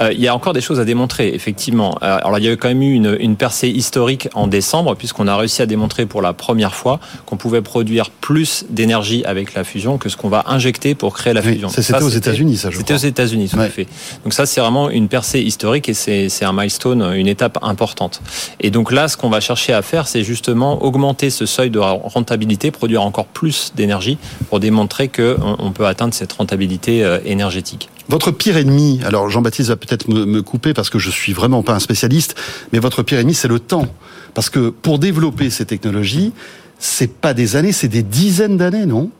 euh, il y a encore des choses à démontrer, effectivement. Euh, alors, il y a quand même eu une, une percée historique en décembre puisqu'on a réussi à démontrer pour la première fois qu'on pouvait produire plus d'énergie avec la fusion que ce qu'on va injecter pour créer la fusion. Oui, c'était aux États-Unis, ça. C'était aux États-Unis, tout ouais. à fait. Donc ça, c'est vraiment une percée historique et c'est un milestone, une étape importante. Et donc là, ce qu'on va chercher à faire, c'est justement augmenter ce seuil de rentabilité, produire encore plus d'énergie pour démontrer qu'on on peut atteindre cette rentabilité euh, énergétique. Votre pire ennemi, alors Jean-Baptiste va peut-être me, couper parce que je suis vraiment pas un spécialiste, mais votre pire ennemi, c'est le temps. Parce que pour développer ces technologies, c'est pas des années, c'est des dizaines d'années, non?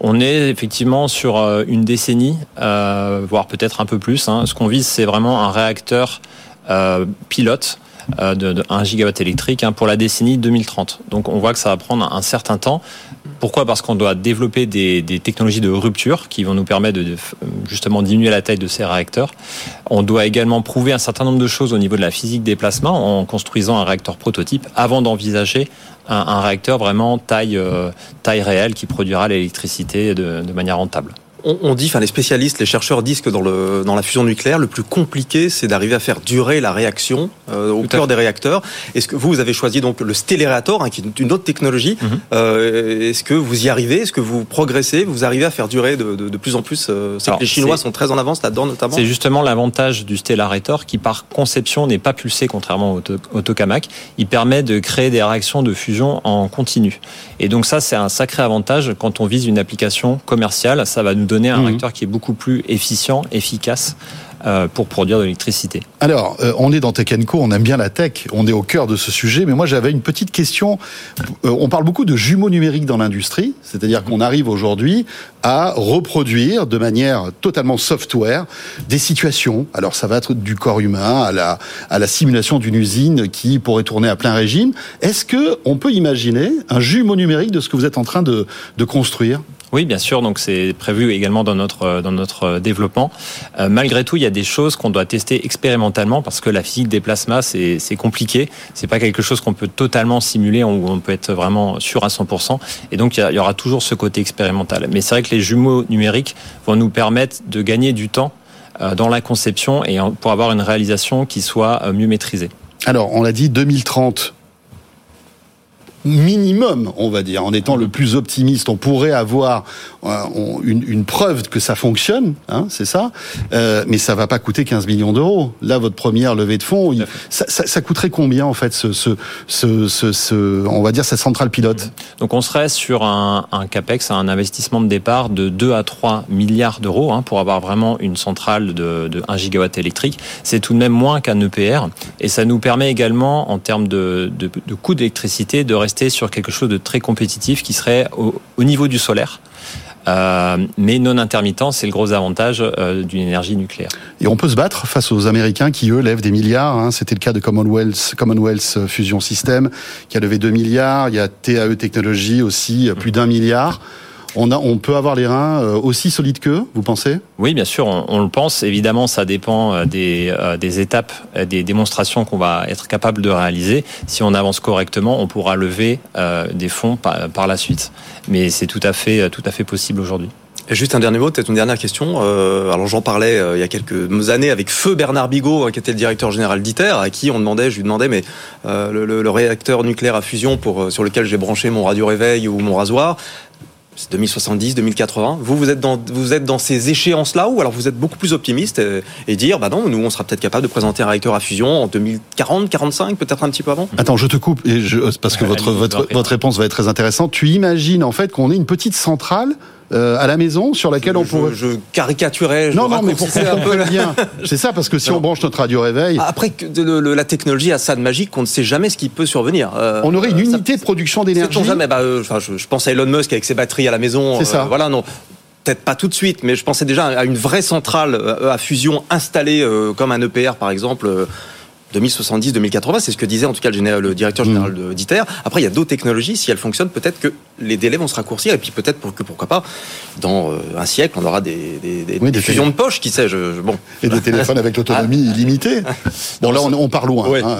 On est effectivement sur euh, une décennie, euh, voire peut-être un peu plus. Hein. Ce qu'on vise, c'est vraiment un réacteur euh, pilote de, de 1 gigawatt électrique hein, pour la décennie 2030. Donc on voit que ça va prendre un certain temps. Pourquoi? Parce qu'on doit développer des, des, technologies de rupture qui vont nous permettre de, justement diminuer la taille de ces réacteurs. On doit également prouver un certain nombre de choses au niveau de la physique des placements en construisant un réacteur prototype avant d'envisager un, un, réacteur vraiment taille, euh, taille réelle qui produira l'électricité de, de manière rentable on, dit, enfin les spécialistes, les chercheurs disent que dans, le, dans la fusion nucléaire, le plus compliqué, c'est d'arriver à faire durer la réaction euh, au cœur des réacteurs. Est-ce que vous, vous avez choisi donc le stellairator, hein, qui est une autre technologie mm -hmm. euh, Est-ce que vous y arrivez? Est-ce que vous progressez? Vous arrivez à faire durer de, de, de plus en plus euh, que les Chinois sont très en avance là-dedans, notamment? C'est justement l'avantage du stellairator, qui par conception n'est pas pulsé, contrairement au, au tokamak. Il permet de créer des réactions de fusion en continu. Et donc ça, c'est un sacré avantage quand on vise une application commerciale. Ça va nous donner un mmh. réacteur qui est beaucoup plus efficient, efficace euh, pour produire de l'électricité. Alors, euh, on est dans Tech Co, on aime bien la tech, on est au cœur de ce sujet, mais moi j'avais une petite question. Euh, on parle beaucoup de jumeaux numériques dans l'industrie, c'est-à-dire qu'on arrive aujourd'hui à reproduire de manière totalement software des situations. Alors ça va être du corps humain à la, à la simulation d'une usine qui pourrait tourner à plein régime. Est-ce que on peut imaginer un jumeau numérique de ce que vous êtes en train de, de construire? Oui, bien sûr. Donc c'est prévu également dans notre dans notre développement. Euh, malgré tout, il y a des choses qu'on doit tester expérimentalement parce que la physique des plasmas c'est c'est compliqué. C'est pas quelque chose qu'on peut totalement simuler où on peut être vraiment sûr à 100%. Et donc il y, y aura toujours ce côté expérimental. Mais c'est vrai que les jumeaux numériques vont nous permettre de gagner du temps euh, dans la conception et pour avoir une réalisation qui soit euh, mieux maîtrisée. Alors, on l'a dit 2030 minimum, on va dire, en étant le plus optimiste, on pourrait avoir euh, une, preuve que ça fonctionne, hein, c'est ça, euh, mais ça va pas coûter 15 millions d'euros. Là, votre première levée de fonds, ça, coûterait combien en fait, ce, ce, ce, on va dire cette centrale pilote? Donc on serait sur un, capex, un investissement de départ de 2 à 3 milliards d'euros hein, pour avoir vraiment une centrale de, de 1 gigawatt électrique. C'est tout de même moins qu'un EPR, et ça nous permet également, en termes de, de, de coût d'électricité, de rester sur quelque chose de très compétitif qui serait au, au niveau du solaire. Euh, mais non intermittent, c'est le gros avantage euh, d'une énergie nucléaire. Et on peut se battre face aux Américains qui, eux, lèvent des milliards. Hein. C'était le cas de Commonwealth, Commonwealth Fusion System, qui a levé 2 milliards. Il y a TAE Technologies aussi, plus d'un milliard. On, a, on peut avoir les reins euh, aussi solides qu'eux, vous pensez? Oui, bien sûr, on, on, le pense. Évidemment, ça dépend euh, des, euh, des étapes, des démonstrations qu'on va être capable de réaliser. Si on avance correctement, on pourra lever des fonds par, par la suite. Mais c'est tout à fait, tout à fait possible aujourd'hui. Et juste un dernier mot, peut-être une dernière question. Euh, alors j'en parlais euh, il y a quelques années avec feu Bernard Bigot, hein, qui était le directeur général d'ITER, à qui on demandait, je lui demandais, mais euh, le, le, réacteur nucléaire à fusion pour sur lequel j'ai branché mon radio réveil ou mon rasoir, 2070, 2080. Vous, vous êtes dans, vous êtes dans ces échéances-là ou alors vous êtes beaucoup plus optimiste et, dire, bah non, nous, on sera peut-être capable de présenter un réacteur à fusion en 2040, 45, peut-être un petit peu avant Attends, je te coupe et je, parce que votre, votre, votre réponse va être très intéressante. Tu imagines en fait qu'on ait une petite centrale euh, à la maison sur laquelle on pourrait. Je, caricaturais. Je non, non, mais pour qu'on comprenne bien. C'est ça, parce que si on branche notre radio réveil. Après, le, la technologie a ça de magique qu'on ne sait jamais ce qui peut survenir. Euh, on aurait une unité de production d'énergie. jamais. Bah, euh, je, je, pense à Elon Musk avec ses batteries à la maison. C'est ça. voilà, non peut-être pas tout de suite, mais je pensais déjà à une vraie centrale à fusion installée comme un EPR par exemple 2070, 2080, c'est ce que disait en tout cas le, directeur mmh. général de d'ITER. Après, il y a d'autres technologies. Si elles fonctionnent, peut-être que les délais vont se raccourcir. Et puis peut-être que pourquoi pas, dans euh, un siècle, on aura des, des, fusions de poche, qui sait. Je, bon. Et des téléphones avec l'autonomie ah. illimitée. [LAUGHS] Bon, là, on, on part loin. Hein.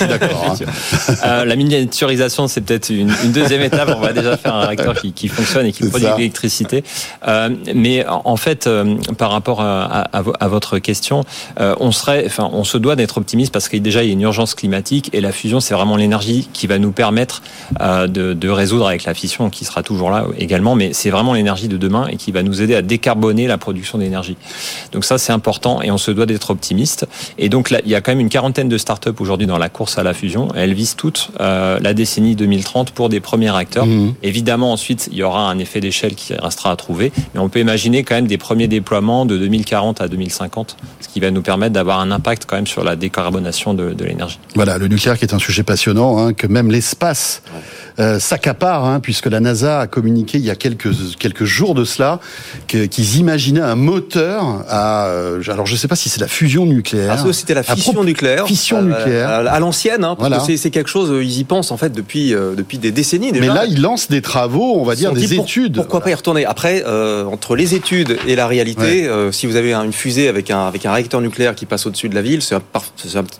[LAUGHS] D'accord. Hein. Euh, la miniaturisation, c'est peut-être une, deuxième étape. On va déjà faire un réacteur qui, qui fonctionne et qui produit de l'électricité. Euh, mais en fait, par rapport à, à, à votre question, on serait, enfin, on se doit d'être optimiste parce parce qu'il déjà il y a une urgence climatique et la fusion c'est vraiment l'énergie qui va nous permettre euh, de, de, résoudre avec la fission qui sera toujours là également, mais c'est vraiment l'énergie de demain et qui va nous aider à décarboner la production d'énergie. Donc ça c'est important et on se doit d'être optimiste. Et donc là, il y a quand même une quarantaine de startups aujourd'hui dans la course à la fusion. Elles visent toutes euh, la décennie 2030 pour des premiers réacteurs. Mmh. Évidemment ensuite il y aura un effet d'échelle qui restera à trouver, mais on peut imaginer quand même des premiers déploiements de 2040 à 2050, ce qui va nous permettre d'avoir un impact quand même sur la décarbonation de, l'énergie. Voilà, le nucléaire qui est un sujet passionnant, hein, que même l'espace euh, s'accapare, hein, puisque la NASA a communiqué il y a quelques quelques jours de cela qu'ils imaginaient un moteur à, euh, alors je ne sais pas si c'est la fusion nucléaire. Ah, c'était la fission nucléaire. Fission euh, nucléaire. À, l'ancienne, hein, parce que c'est quelque chose, ils y pensent en fait depuis depuis des décennies déjà. Mais là, ils lancent des travaux, on va dire des études. pourquoi pas y retourner? Après, entre les études et la réalité, si vous avez une fusée avec un avec un réacteur nucléaire qui passe au-dessus de la ville, c'est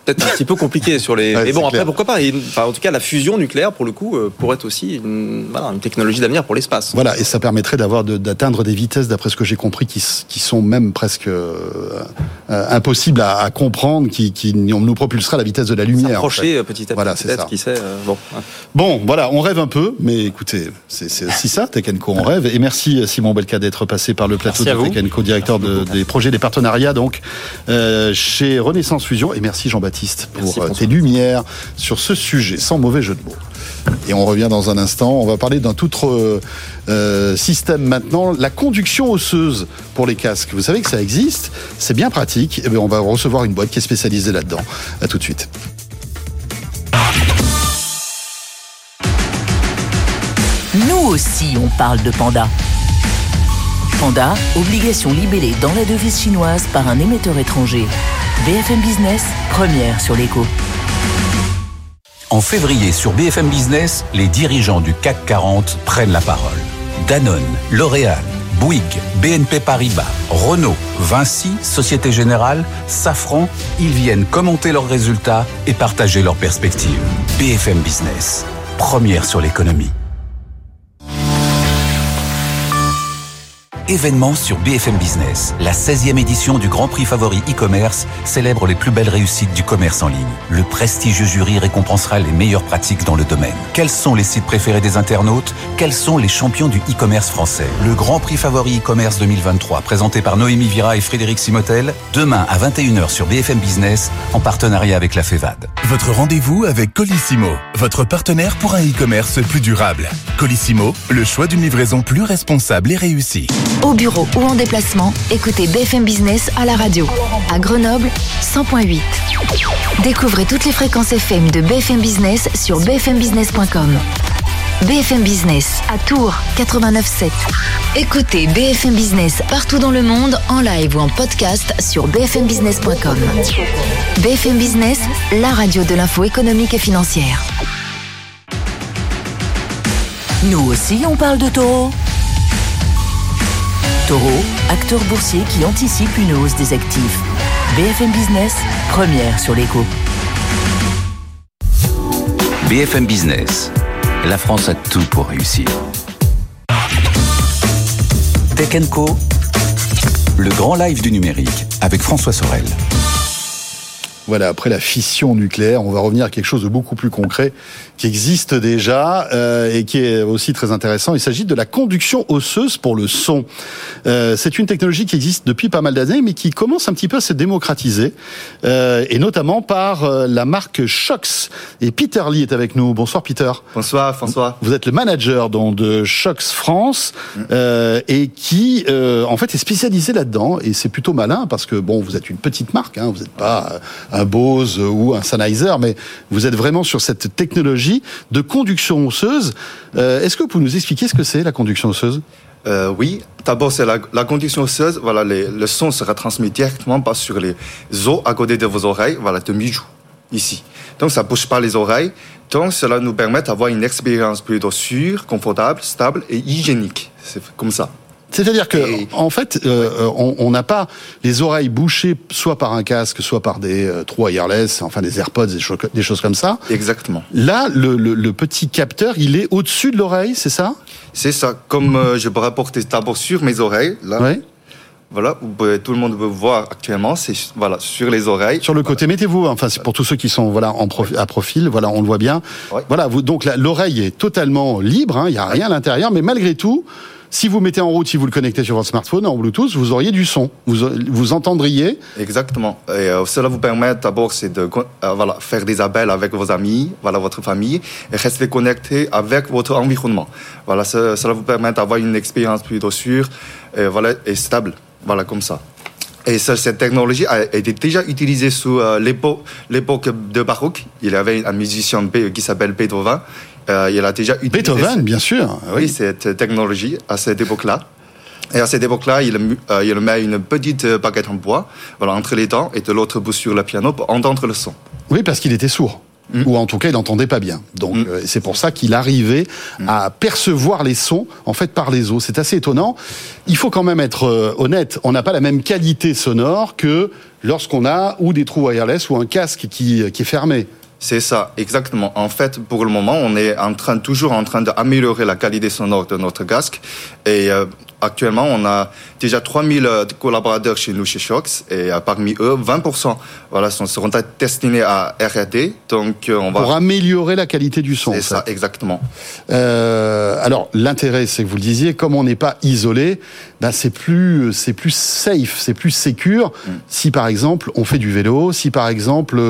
peut-être un [LAUGHS] petit peu compliqué sur les. mais bon, après, pourquoi pas En tout cas, la fusion nucléaire, pour le coup, pourrait être aussi une, voilà, une technologie d'avenir pour l'espace. Voilà, et ça permettrait d'avoir d'atteindre des vitesses, d'après ce que j'ai compris, qui, qui, sont même presque euh, impossibles à, à, comprendre, qui, qui nous propulsera à la vitesse de la lumière. S'approcher en petit à petit. Voilà, c'est ça. Qui sait, euh, bon. bon, voilà, on rêve un peu, mais écoutez, c'est aussi ça, Tech on rêve. Et merci Simon Belka d'être passé par le plateau de Tech directeur de, des projets, des partenariats, donc euh, chez Renaissance Fusion. Et merci Jean-Baptiste pour euh, tes lumières sur ce sujet, sans mauvais jeu de mots. Et on revient dans un instant. On va parler d'un tout autre euh, système maintenant, la conduction osseuse pour les casques. Vous savez que ça existe, c'est bien pratique. Et eh bien, on va recevoir une boîte qui est spécialisée là-dedans. À tout de suite. Nous aussi, on parle de panda. Panda, obligation libellée dans la devise chinoise par un émetteur étranger. BFM Business, première sur l'écho. En février, sur BFM Business, les dirigeants du CAC 40 prennent la parole. Danone, L'Oréal, Bouygues, BNP Paribas, Renault, Vinci, Société Générale, Safran, ils viennent commenter leurs résultats et partager leurs perspectives. BFM Business, première sur l'économie. Événement sur BFM Business. La 16e édition du Grand Prix Favori e-commerce célèbre les plus belles réussites du commerce en ligne. Le prestigieux jury récompensera les meilleures pratiques dans le domaine. Quels sont les sites préférés des internautes? Quels sont les champions du e-commerce français? Le Grand Prix Favori e-commerce 2023, présenté par Noémie Vira et Frédéric Simotel, demain à 21h sur BFM Business, en partenariat avec la FEVAD. Votre rendez-vous avec Colissimo, votre partenaire pour un e-commerce plus durable. Colissimo, le choix d'une livraison plus responsable et réussie. Au bureau ou en déplacement, écoutez BFM Business à la radio. À Grenoble, 100.8. Découvrez toutes les fréquences FM de BFM Business sur bfmbusiness.com. BFM Business à Tours 89.7. Écoutez BFM Business partout dans le monde en live ou en podcast sur bfmbusiness.com. BFM Business, la radio de l'info économique et financière. Nous aussi, on parle de taureau. Taureau, acteur boursier qui anticipe une hausse des actifs. BFM Business, première sur l'écho. BFM Business. La France a tout pour réussir. Tech Co. Le grand live du numérique avec François Sorel. Voilà, après la fission nucléaire, on va revenir à quelque chose de beaucoup plus concret qui existe déjà euh, et qui est aussi très intéressant. Il s'agit de la conduction osseuse pour le son. Euh, c'est une technologie qui existe depuis pas mal d'années, mais qui commence un petit peu à se démocratiser, euh, et notamment par euh, la marque Shox. Et Peter Lee est avec nous. Bonsoir Peter. Bonsoir François. Vous êtes le manager donc, de Shox France Mm. euh, et qui euh, en fait est spécialisé là-dedans. Et c'est plutôt malin parce que bon, vous êtes une petite marque, hein, vous n'êtes pas euh, un Bose ou un Sennheiser, mais vous êtes vraiment sur cette technologie de conduction osseuse. Euh, Est-ce que vous pouvez nous expliquer ce que c'est la conduction osseuse? Euh, oui, d'abord c'est la, conduction osseuse. Voilà, les- le son sera transmis directement pas sur les os à côté de vos oreilles, voilà, de mi-joue, ici. Donc ça bouge pas les oreilles. Donc cela nous permet d'avoir une expérience plutôt sûre, confortable, stable et hygiénique. C'est comme ça. C'est-à-dire que, en fait, euh, on on n'a pas les oreilles bouchées soit par un casque, soit par des euh, trous wireless, enfin des AirPods, des, cho- des choses comme ça. Exactement. Là, le, le- le petit capteur, il est au-dessus de l'oreille, c'est ça? C'est ça. Comme euh, je pourrais porter d'abord sur mes oreilles, là. Ouais. Voilà, tout le monde peut voir actuellement, c'est voilà sur les oreilles. Sur le côté, mettez-vous. Enfin, c'est pour tous ceux qui sont voilà en profi- à profil, voilà, on le voit bien. Voilà, vous, donc l'oreille est totalement libre, hein, il n'y a rien à l'intérieur, mais malgré tout, si vous mettez en route, si vous le connectez sur votre smartphone en Bluetooth, vous auriez du son, vous vous entendriez. Exactement. Et euh, cela vous permet d'abord c'est de euh, faire des appels avec vos amis, voilà, votre famille, et rester connecté avec votre environnement. Voilà, ce- cela vous permet d'avoir une expérience plutôt sûre et, voilà, et stable. Voilà, comme ça. Et cette technologie a été déjà utilisée sous euh, l'épo- l'époque de baroque. Il y avait un musicien qui s'appelle Beethoven. Euh, il a déjà utilisé Beethoven, bien sûr. oui, cette technologie à cette époque-là. Et à cette époque-là, il, euh, il met une petite euh, baguette en bois voilà, entre les dents et de l'autre bout sur le piano pour entendre le son. Oui, parce qu'il était sourd. Mm. Ou en tout cas, il n'entendait pas bien. Donc, euh, c'est pour ça qu'il arrivait Mm. à percevoir les sons, en fait, par les os. C'est assez étonnant. Il faut quand même être euh, honnête. On n'a pas la même qualité sonore que lorsqu'on a ou des trous wireless ou un casque qui, qui est fermé. C'est ça, exactement. En fait, pour le moment, on est en train, toujours en train d'améliorer la qualité sonore de notre casque. Et euh, actuellement, on a déjà 3000 euh, collaborateurs chez nous, chez Shox. Et euh, parmi eux, 20% voilà, sont, seront destinés à R&D. Donc, euh, on va... Pour améliorer la qualité du son. C'est ça, fait. exactement. Euh, alors l'intérêt, c'est que vous le disiez, comme on n'est pas isolé, ben c'est plus c'est plus safe, c'est plus sécure. Mm. Si par exemple on fait du vélo, si par exemple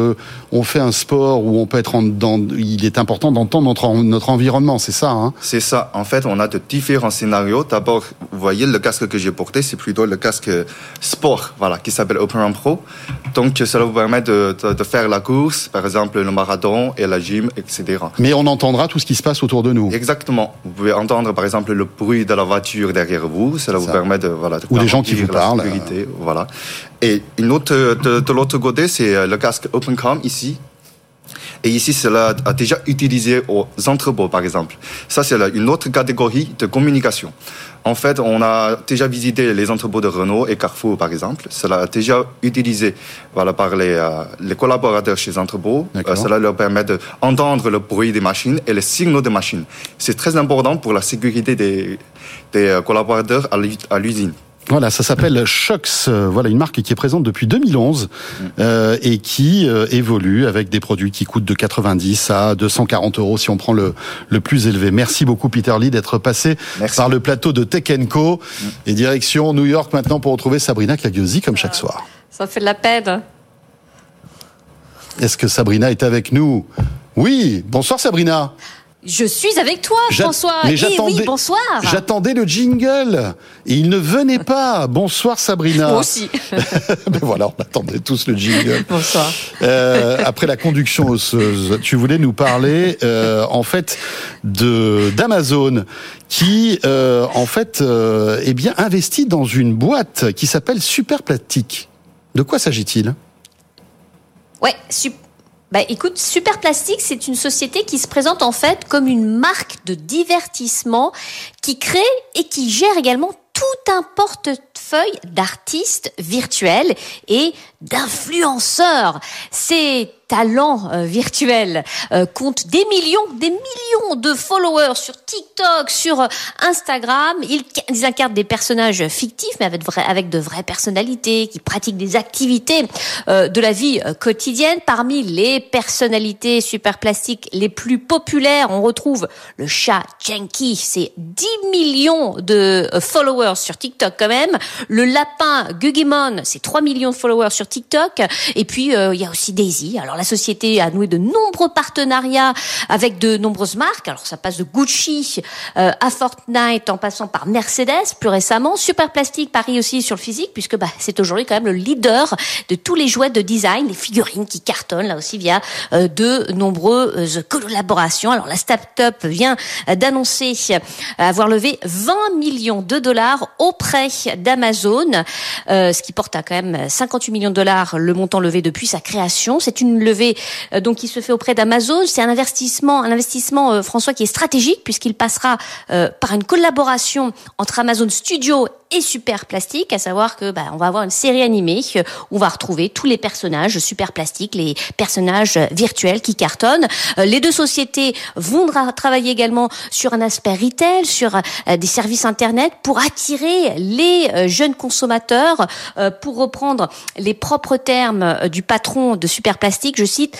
on fait un sport où on peut être en, dans, il est important d'entendre notre en- notre environnement, c'est ça. Hein? C'est ça. En fait, on a de différents scénarios. D'abord, vous voyez, le casque que j'ai porté, c'est plutôt le casque sport, voilà, qui s'appelle Open Pro. Donc, cela vous permet de, de, de faire la course, par exemple, le marathon et la gym, etc. Mais on entendra tout ce qui se passe autour de nous. Exactement. Vous pouvez entendre, par exemple, le bruit de la voiture derrière vous. Cela vous permet de, voilà, de Ou des gens qui vous parlent. sécurité, voilà. Et une autre, de, de l'autre côté, c'est euh, le casque OpenCom ici. Et ici, cela a déjà utilisé aux entrepôts, par exemple. Ça, c'est une autre catégorie de communication. En fait, on a déjà visité les entrepôts de Renault et Carrefour, par exemple. Cela a déjà utilisé voilà, par les, euh, les collaborateurs chez les entrepôts. Euh, cela leur permet d'entendre le bruit des machines et les signaux des machines. C'est très important pour la sécurité des, des euh, collaborateurs à l'usine. Voilà, ça s'appelle Shox. euh, Voilà une marque qui est présente depuis 2011 Mm. euh, et qui euh, évolue avec des produits qui coûtent de 90 à 240 euros si on prend le le plus élevé. Merci beaucoup Peter Lee d'être passé par le plateau de Tech Co et direction New York maintenant pour retrouver Sabrina Cagliosi comme chaque soir. Ça fait de la peine. Est-ce que Sabrina est avec nous? Oui. Bonsoir Sabrina. Je suis avec toi, François. mais Eh j'attendais- oui, bonsoir. J'attendais le jingle et il ne venait pas. [LAUGHS] Bonsoir Sabrina. Moi aussi. [LAUGHS] ben voilà, on attendait tous le jingle. Bonsoir. Euh, après la conduction osseuse, tu voulais nous parler euh, en fait de d'Amazon qui euh, en fait euh, est bien investi dans une boîte qui s'appelle Super Plastic. De quoi s'agit-il? Ouais, sup- bah écoute, Super Plastic, c'est une société qui se présente en fait comme une marque de divertissement qui crée et qui gère également tout un portefeuille d'artistes virtuels et d'influenceurs. Talents euh, virtuels euh, comptent des millions, des millions de followers sur TikTok, sur euh, Instagram. Ils, ils, incarnent des personnages fictifs, mais avec, avec de vraies personnalités, qui pratiquent des activités euh, de la vie euh, quotidienne. Parmi les personnalités super plastiques les plus populaires, on retrouve le chat Janky, c'est 10 millions de followers sur TikTok quand même. Le lapin Gugimon, c'est 3 millions de followers sur TikTok. Et puis, il y a aussi Daisy. La société a noué de nombreux partenariats avec de nombreuses marques. Alors ça passe de Gucci euh, à Fortnite en passant par Mercedes plus récemment. Super Plastique parie aussi sur le physique puisque bah, c'est aujourd'hui quand même le leader de tous les jouets de design, les figurines qui cartonnent là aussi via euh, de nombreuses collaborations. Alors la start-up vient d'annoncer avoir levé 20 millions de dollars auprès d'Amazon, euh, ce qui porte à quand même 58 millions de dollars le montant levé depuis sa création. C'est une euh, donc qui se fait auprès d'Amazon. C'est un investissement, un investissement euh, François qui est stratégique puisqu'il passera euh, par une collaboration entre Amazon Studio et Super Plastique, à savoir que bah, on va avoir une série animée où on va retrouver tous les personnages Super Plastique, les personnages virtuels qui cartonnent. Les deux sociétés vont travailler également sur un aspect retail, sur des services internet pour attirer les jeunes consommateurs. Pour reprendre les propres termes du patron de Super Plastique, je cite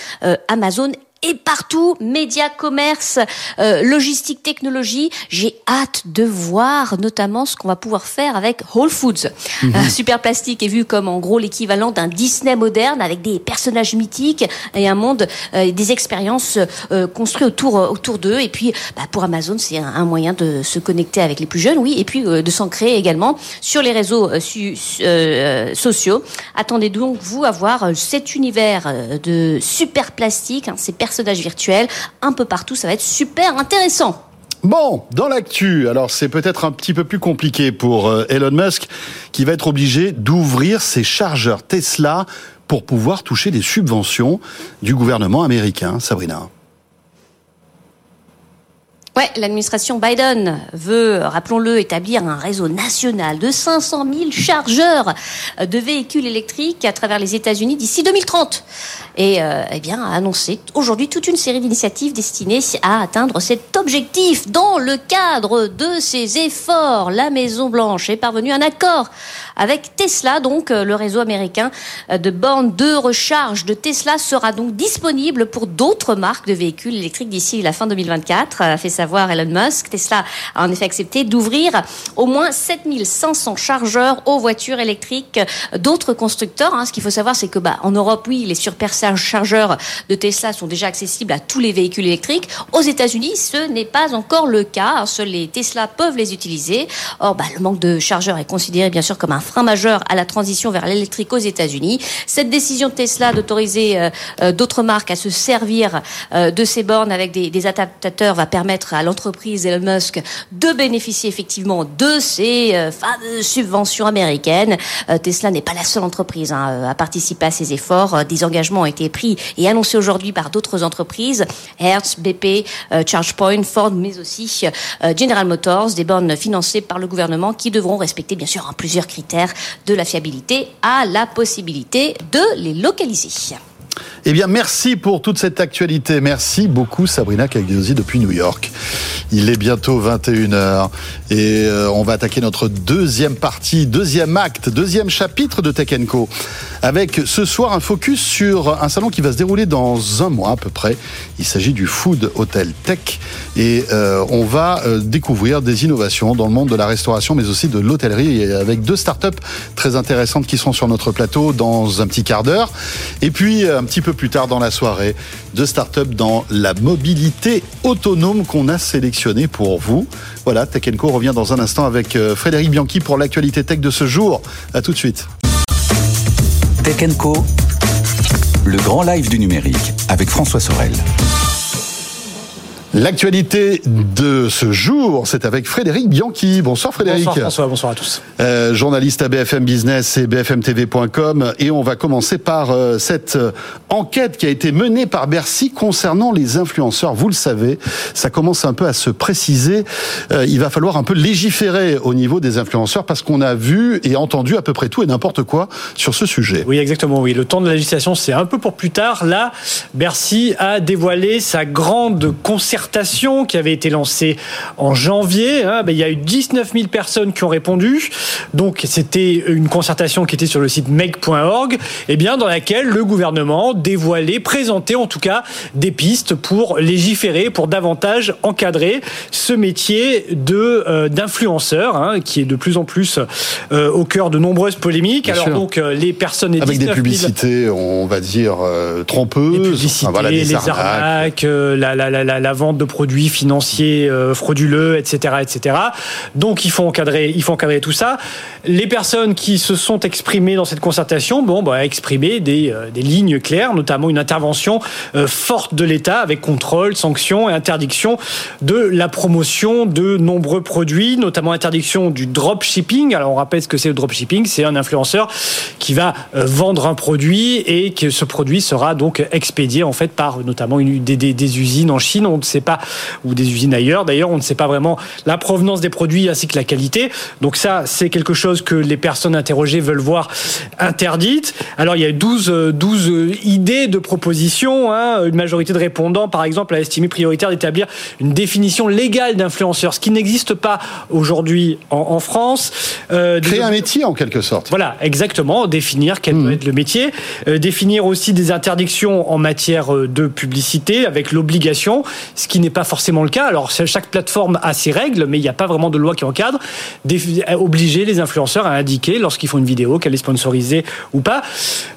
Amazon et partout, médias, commerce, euh, logistique, technologie. J'ai hâte de voir notamment ce qu'on va pouvoir faire avec Whole Foods. Euh, Super Plastique est vu comme en gros l'équivalent d'un Disney moderne avec des personnages mythiques et un monde, euh, des expériences euh, construites autour autour d'eux. Et puis bah, pour Amazon, c'est un, un moyen de se connecter avec les plus jeunes, oui, et puis euh, de s'ancrer également sur les réseaux euh, su- euh, sociaux. Attendez donc vous à voir euh, cet univers euh, de Super Plastique, hein, ces personnages virtuels un peu partout. Ça va être super intéressant. Bon, dans l'actu, alors c'est peut-être un petit peu plus compliqué pour euh, Elon Musk qui va être obligé d'ouvrir ses chargeurs Tesla pour pouvoir toucher des subventions du gouvernement américain. Sabrina. Ouais, l'administration Biden veut, rappelons-le, établir un réseau national de 500 000 chargeurs de véhicules électriques à travers les États-Unis d'ici 2030. Et euh, eh bien, a annoncé aujourd'hui toute une série d'initiatives destinées à atteindre cet objectif. Dans le cadre de ces efforts, la Maison Blanche est parvenue à un accord avec Tesla, donc euh, le réseau américain euh, de bornes de recharge de Tesla sera donc disponible pour d'autres marques de véhicules électriques d'ici la fin 2024, a fait savoir Elon Musk. Tesla a en effet accepté d'ouvrir au moins 7500 chargeurs aux voitures électriques d'autres constructeurs. hein. Ce qu'il faut savoir, c'est que bah, en Europe, oui, les superchargeurs de Tesla sont déjà accessibles à tous les véhicules électriques. Aux États-Unis, ce n'est pas encore le cas. hein. Seuls les Tesla peuvent les utiliser. Or, bah, le manque de chargeurs est considéré bien sûr comme un frein majeur à la transition vers l'électrique aux États-Unis. Cette décision de Tesla d'autoriser euh, euh, d'autres marques à se servir euh, de ces bornes avec des adaptateurs va permettre à l'entreprise Elon Musk de bénéficier effectivement de ces euh, fameuses subventions américaines. Euh, Tesla n'est pas la seule entreprise hein, euh, à participer à ces efforts. Des engagements ont été pris et annoncés aujourd'hui par d'autres entreprises, Hertz, BP, ChargePoint, Ford, mais aussi General Motors, des bornes financées par le gouvernement qui devront respecter bien sûr hein, plusieurs critères de la fiabilité à la possibilité de les localiser. Eh bien, merci pour toute cette actualité. Merci beaucoup, Sabrina Cagliosi, depuis New York. Il est bientôt 21h et euh, on va attaquer notre deuxième partie, deuxième acte, deuxième chapitre de Tech Co. Avec ce soir un focus sur un salon qui va se dérouler dans un mois à peu près. Il s'agit du Food Hotel Tech et euh, on va euh, découvrir des innovations dans le monde de la restauration mais aussi de l'hôtellerie avec deux startups très intéressantes qui seront sur notre plateau dans un petit quart d'heure. Et puis un petit peu plus tard dans la soirée, deux startups dans la mobilité autonome qu'on a sélectionné pour vous. Voilà, Tech Co revient dans un instant avec euh, Frédéric Bianchi pour l'actualité tech de ce jour. À tout de suite. Tech Co, le grand live du numérique avec François Sorel. L'actualité de ce jour, c'est avec Frédéric Bianchi. Bonsoir Frédéric. Bonsoir François, bonsoir à tous. Euh, journaliste à BFM Business et BFMTV.com. Et on va commencer par euh, cette euh, enquête qui a été menée par Bercy concernant les influenceurs. Vous le savez, ça commence un peu à se préciser. Euh, il va falloir un peu légiférer au niveau des influenceurs parce qu'on a vu et entendu à peu près tout et n'importe quoi sur ce sujet. Oui, exactement. Oui, le temps de la législation, c'est un peu pour plus tard. Là, Bercy a dévoilé sa grande concertation qui avait été lancée en janvier. Hein. Ben, il y a eu 19 000 personnes qui ont répondu. Donc, c'était une concertation qui était sur le site meg.org, et eh bien, dans laquelle le gouvernement dévoilait, présentait en tout cas des pistes pour légiférer, pour davantage encadrer ce métier de euh, d'influenceur, hein, qui est de plus en plus euh, au cœur de nombreuses polémiques. Bien Alors sûr. donc, euh, les personnes et Avec des 19 000 publicités, on va dire, trompeuses. les publicités, Enfin, voilà, des les arnaques. arnaques, la, la, la, la, la de produits financiers euh, frauduleux, etc., etc. Donc il faut encadrer, il faut encadrer tout ça. Les personnes qui se sont exprimées dans cette concertation, bon, bah, exprimé des, euh, des lignes claires, notamment une intervention euh, forte de l'État avec contrôle, sanctions et interdiction de la promotion de nombreux produits, notamment interdiction du dropshipping. Alors on rappelle ce que c'est le dropshipping, c'est un influenceur qui va vendre un produit et que ce produit sera donc expédié en fait par notamment des, des, usines en Chine, on ne pas, ou des usines ailleurs d'ailleurs, on ne sait pas vraiment la provenance des produits ainsi que la qualité. Donc ça, c'est quelque chose que les personnes interrogées veulent voir interdite. Alors il y a 12, euh, 12 euh, idées de propositions. Hein. Une majorité de répondants, par exemple, a estimé prioritaire d'établir une définition légale d'influenceur, ce qui n'existe pas aujourd'hui en, en France. Euh, des Créer un métier en quelque sorte. voilà, exactement. Définir quel doit être le métier. Euh, définir aussi des interdictions en matière euh, de publicité avec l'obligation, ce qui n'est pas forcément le cas. Alors, chaque plateforme a ses règles, mais il n'y a pas vraiment de loi qui encadre. Euh, obliger les influenceurs à indiquer lorsqu'ils font une vidéo qu'elle est sponsorisée ou pas.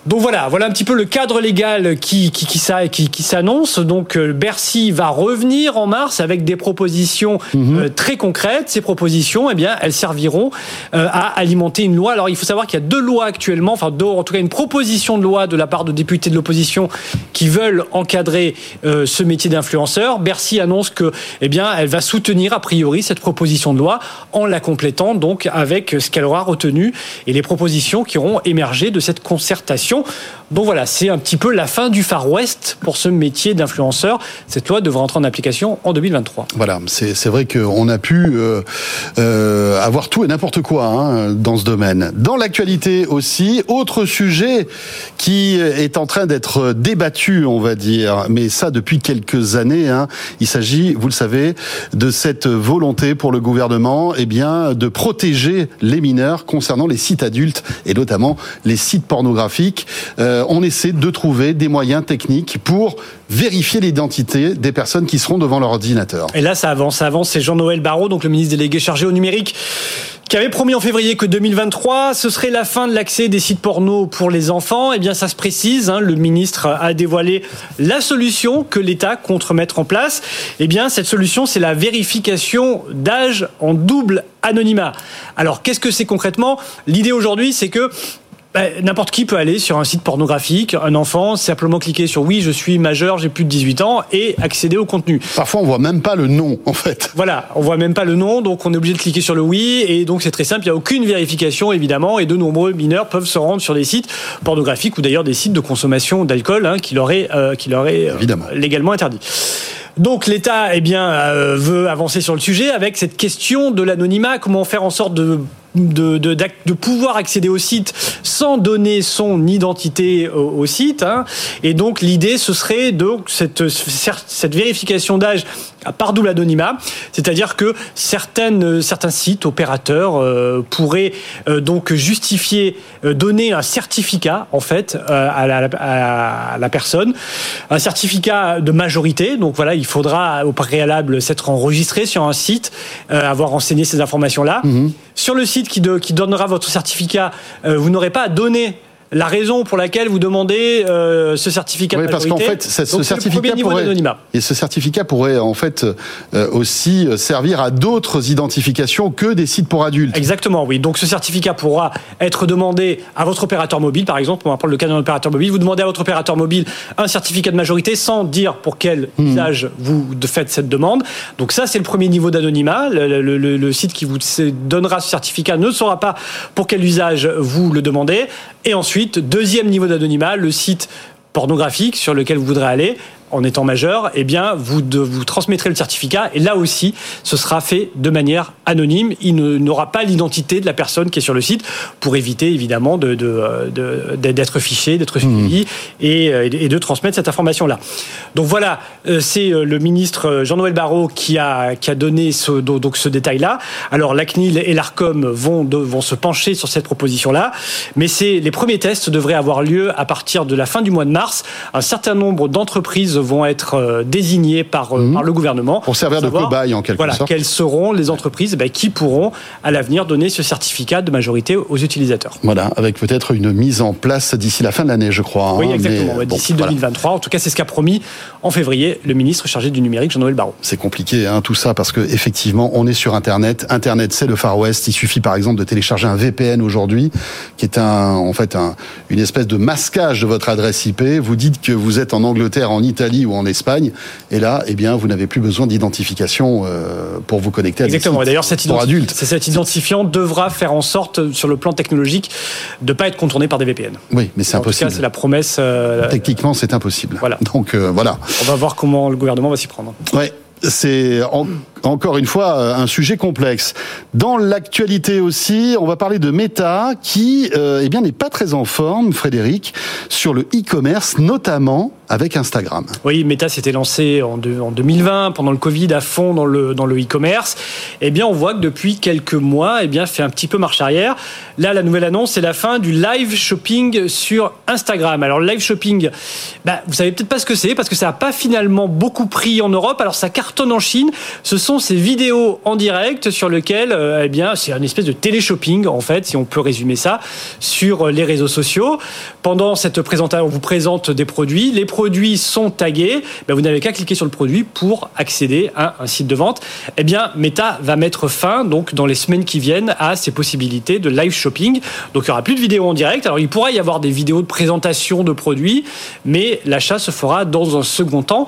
Donc voilà, voilà un petit peu le cadre légal qui, qui, qui, s'a- qui, qui s'annonce. Donc euh, Bercy va revenir en mars avec des propositions euh, très concrètes. Ces propositions, eh bien, elles serviront à alimenter une loi. Alors il faut savoir qu'il y a deux lois actuellement, enfin deux, en tout cas une proposition de loi de la part de députés de l'opposition qui veulent encadrer ce métier d'influenceur. Bercy annonce que, eh elle va soutenir a priori cette proposition de loi en la complétant donc avec ce qu'elle aura retenu et les propositions qui auront émergé de cette concertation. Donc voilà, c'est un petit peu la fin du Far West pour ce métier d'influenceur. Cette loi devra entrer en application en 2023. Voilà, c'est c'est vrai qu'on a pu euh, euh, avoir tout et n'importe quoi hein, dans ce domaine. Dans l'actualité aussi, autre sujet qui est en train d'être débattu, on va dire, mais ça depuis quelques années. Hein, il s'agit, vous le savez, de cette volonté pour le gouvernement, eh bien, de protéger les mineurs concernant les sites adultes et notamment les sites pornographiques. Euh, on essaie de trouver des moyens techniques pour vérifier l'identité des personnes qui seront devant leur ordinateur. Et là, ça avance, ça avance. C'est Jean-Noël Barrot, donc le ministre délégué chargé au numérique, qui avait promis en février que 2023, ce serait la fin de l'accès des sites porno pour les enfants. Eh bien, ça se précise. hein, le ministre a dévoilé la solution que l'État compte mettre en place. Eh bien, cette solution, c'est la vérification d'âge en double anonymat. Alors, qu'est-ce que c'est concrètement? L'idée aujourd'hui, c'est que ben, N'importe qui peut aller sur un site pornographique, un enfant, simplement cliquer sur oui, je suis majeur, j'ai plus de 18 ans et accéder au contenu. Parfois, on voit même pas le nom, en fait. Voilà, on voit même pas le nom, donc on est obligé de cliquer sur le oui, et donc c'est très simple, il n'y a aucune vérification évidemment, et de nombreux mineurs peuvent se rendre sur des sites pornographiques ou d'ailleurs des sites de consommation d'alcool hein, qui leur est, euh, qui leur est euh, légalement interdit. Donc l'État eh bien, euh, veut avancer sur le sujet avec cette question de l'anonymat, comment faire en sorte de de, de, d'ac- de pouvoir accéder au site sans donner son identité au, au site. hein. Et donc l'idée, ce serait donc cette, cette vérification d'âge par double anonymat, c'est-à-dire que certaines, certains sites opérateurs euh, pourraient euh, donc justifier, euh, donner un certificat en fait à, la, à la personne, un certificat de majorité. Donc voilà, il faudra au préalable s'être enregistré sur un site, avoir renseigné ces informations-là. Sur le site qui, donnera votre certificat, euh, vous n'aurez pas à donner la raison pour laquelle vous demandez euh, ce certificat Oui, de parce qu'en majorité. fait, ça- ce Donc, certificat pourrait, et ce certificat pourrait en fait euh, aussi servir à d'autres identifications que des sites pour adultes. Exactement, oui. Donc ce certificat pourra être demandé à votre opérateur mobile, par exemple. On va prendre le cas d'un opérateur mobile. Vous demandez à votre opérateur mobile un certificat de majorité sans dire pour quel Hmm. usage vous faites cette demande. Donc ça, c'est le premier niveau d'anonymat. Le, le- le- le site qui vous donnera ce certificat ne saura pas pour quel usage vous le demandez. Et ensuite, deuxième niveau d'anonymat, le site pornographique sur lequel vous voudrez aller en étant majeur, eh bien, vous, de- vous transmettrez le certificat et là aussi, ce sera fait de manière anonyme. Il n'aura pas l'identité de la personne qui est sur le site pour éviter évidemment de- de- de- de- d'être fiché, d'être suivi et, euh, et de transmettre cette information-là. Donc voilà, euh, c'est euh, le ministre Jean-Noël Barrot qui a, qui a donné ce, do- donc ce détail-là. Alors la CNIL et l'ARCOM vont, vont se pencher sur cette proposition-là, mais c'est les premiers tests devraient avoir lieu à partir de la fin du mois de mars. Un certain nombre d'entreprises vont être euh, désignées par, euh, par le gouvernement Pour servir de savoir, cobaye, en quelque voilà, sorte. Quelles seront les entreprises ben, qui pourront à l'avenir donner ce certificat de majorité aux utilisateurs Voilà, avec peut-être une mise en place d'ici la fin de l'année, je crois. Oui, hein, exactement. bon, D'ici voilà. 2023. En tout cas, c'est ce qu'a promis en février le ministre chargé du numérique, Jean-Noël Barrot. C'est compliqué, hein, tout ça, parce que effectivement, on est sur Internet. Internet, c'est le Far West. Il suffit, par exemple, de télécharger un VPN aujourd'hui, qui est un, en fait, un, une espèce de masquage de votre adresse IP. Vous dites que vous êtes en Angleterre, en Italie ou en Espagne, et là, eh bien, vous n'avez plus besoin d'identification euh, pour vous connecter à Exactement. Et D'ailleurs, cet, pour identif- adultes. c'est cet identifiant devra faire en sorte, sur le plan technologique, de ne pas être contourné par des VPN. Oui, mais c'est impossible. c'est la promesse. euh, Techniquement, c'est impossible. Voilà. Donc euh, voilà. on va voir comment le gouvernement va s'y prendre. Ouais. C'est en- encore une fois euh, un sujet complexe. Dans l'actualité aussi, on va parler de Meta qui, euh, eh bien, n'est pas très en forme, Frédéric, sur le e-commerce, notamment avec Instagram. Oui, Meta s'était lancé en, deux- en 2020, pendant le Covid, à fond dans le dans le e-commerce. Eh bien, on voit que depuis quelques mois, eh bien, fait un petit peu marche arrière. Là, la nouvelle annonce, c'est la fin du live shopping sur Instagram. Alors, live shopping, bah, vous savez peut-être pas ce que c'est, parce que ça n'a pas finalement beaucoup pris en Europe. Alors, ça cartonne en Chine. Ces vidéos en direct sur lesquelles, euh, eh bien, c'est un espèce de télé-shopping, en fait, si on peut résumer ça, sur les réseaux sociaux. Pendant cette présentation, on vous présente des produits. Les produits sont tagués. Ben, vous n'avez qu'à cliquer sur le produit pour accéder à un site de vente. Eh bien, Meta va mettre fin, donc, dans les semaines qui viennent, à ces possibilités de live shopping. Donc, il n'y aura plus de vidéos en direct. Alors, il pourra y avoir des vidéos de présentation de produits, mais l'achat se fera dans un second temps.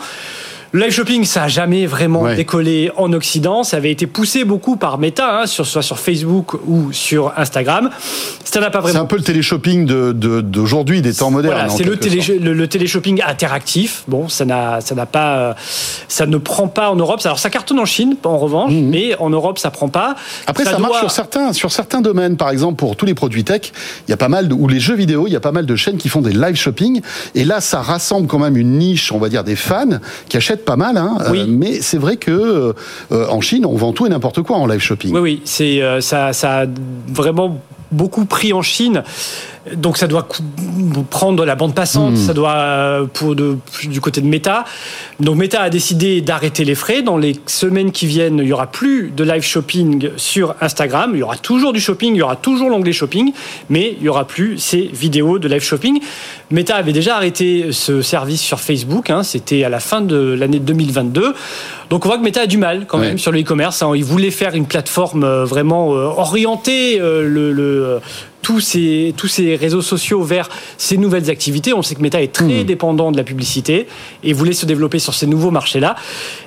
Le live shopping, ça a jamais vraiment Ouais. décollé en Occident. Ça avait été poussé beaucoup par Meta, hein, sur, soit sur Facebook ou sur Instagram. Ça n'a pas C'est vraiment un peu le téléshopping de- de- d'aujourd'hui, des temps modernes. voilà, c'est le, quelque télé, sorte. le, le téléshopping interactif. Bon, ça n'a, ça n'a pas, euh, ça ne prend pas en Europe. Alors, ça cartonne en Chine, en revanche, mais en Europe, ça prend pas. Mhm. Après, ça, marche doit- sur certains, sur certains domaines. Par exemple, pour tous les produits tech, il y a pas mal de, ou les jeux vidéo, il y a pas mal de chaînes qui font des live shopping. Et là, ça rassemble quand même une niche, on va dire, des fans qui achètent pas mal. Hein. Oui. Euh, mais c'est vrai que euh, en Chine, on vend tout et n'importe quoi en live shopping. Oui, oui, c'est euh, ça, ça a vraiment beaucoup pris en Chine. Donc ça doit prendre la bande passante, Hmm. ça doit euh, pour de, du côté de Meta. Donc Meta a décidé d'arrêter les frais. Dans les semaines qui viennent, il y aura plus de live shopping sur Instagram. Il y aura toujours du shopping, il y aura toujours l'onglet shopping, mais il y aura plus ces vidéos de live shopping. Meta avait déjà arrêté ce service sur Facebook. hein, C'était à la fin de l'année 2022. Donc on voit que Meta a du mal quand Ouais. même sur le e-commerce. hein. Il voulait faire une plateforme euh, vraiment euh, orientée le, le, tous ces tous ces réseaux sociaux vers ces nouvelles activités. On sait que Meta est très dépendant de la publicité et voulait se développer sur ces nouveaux marchés-là.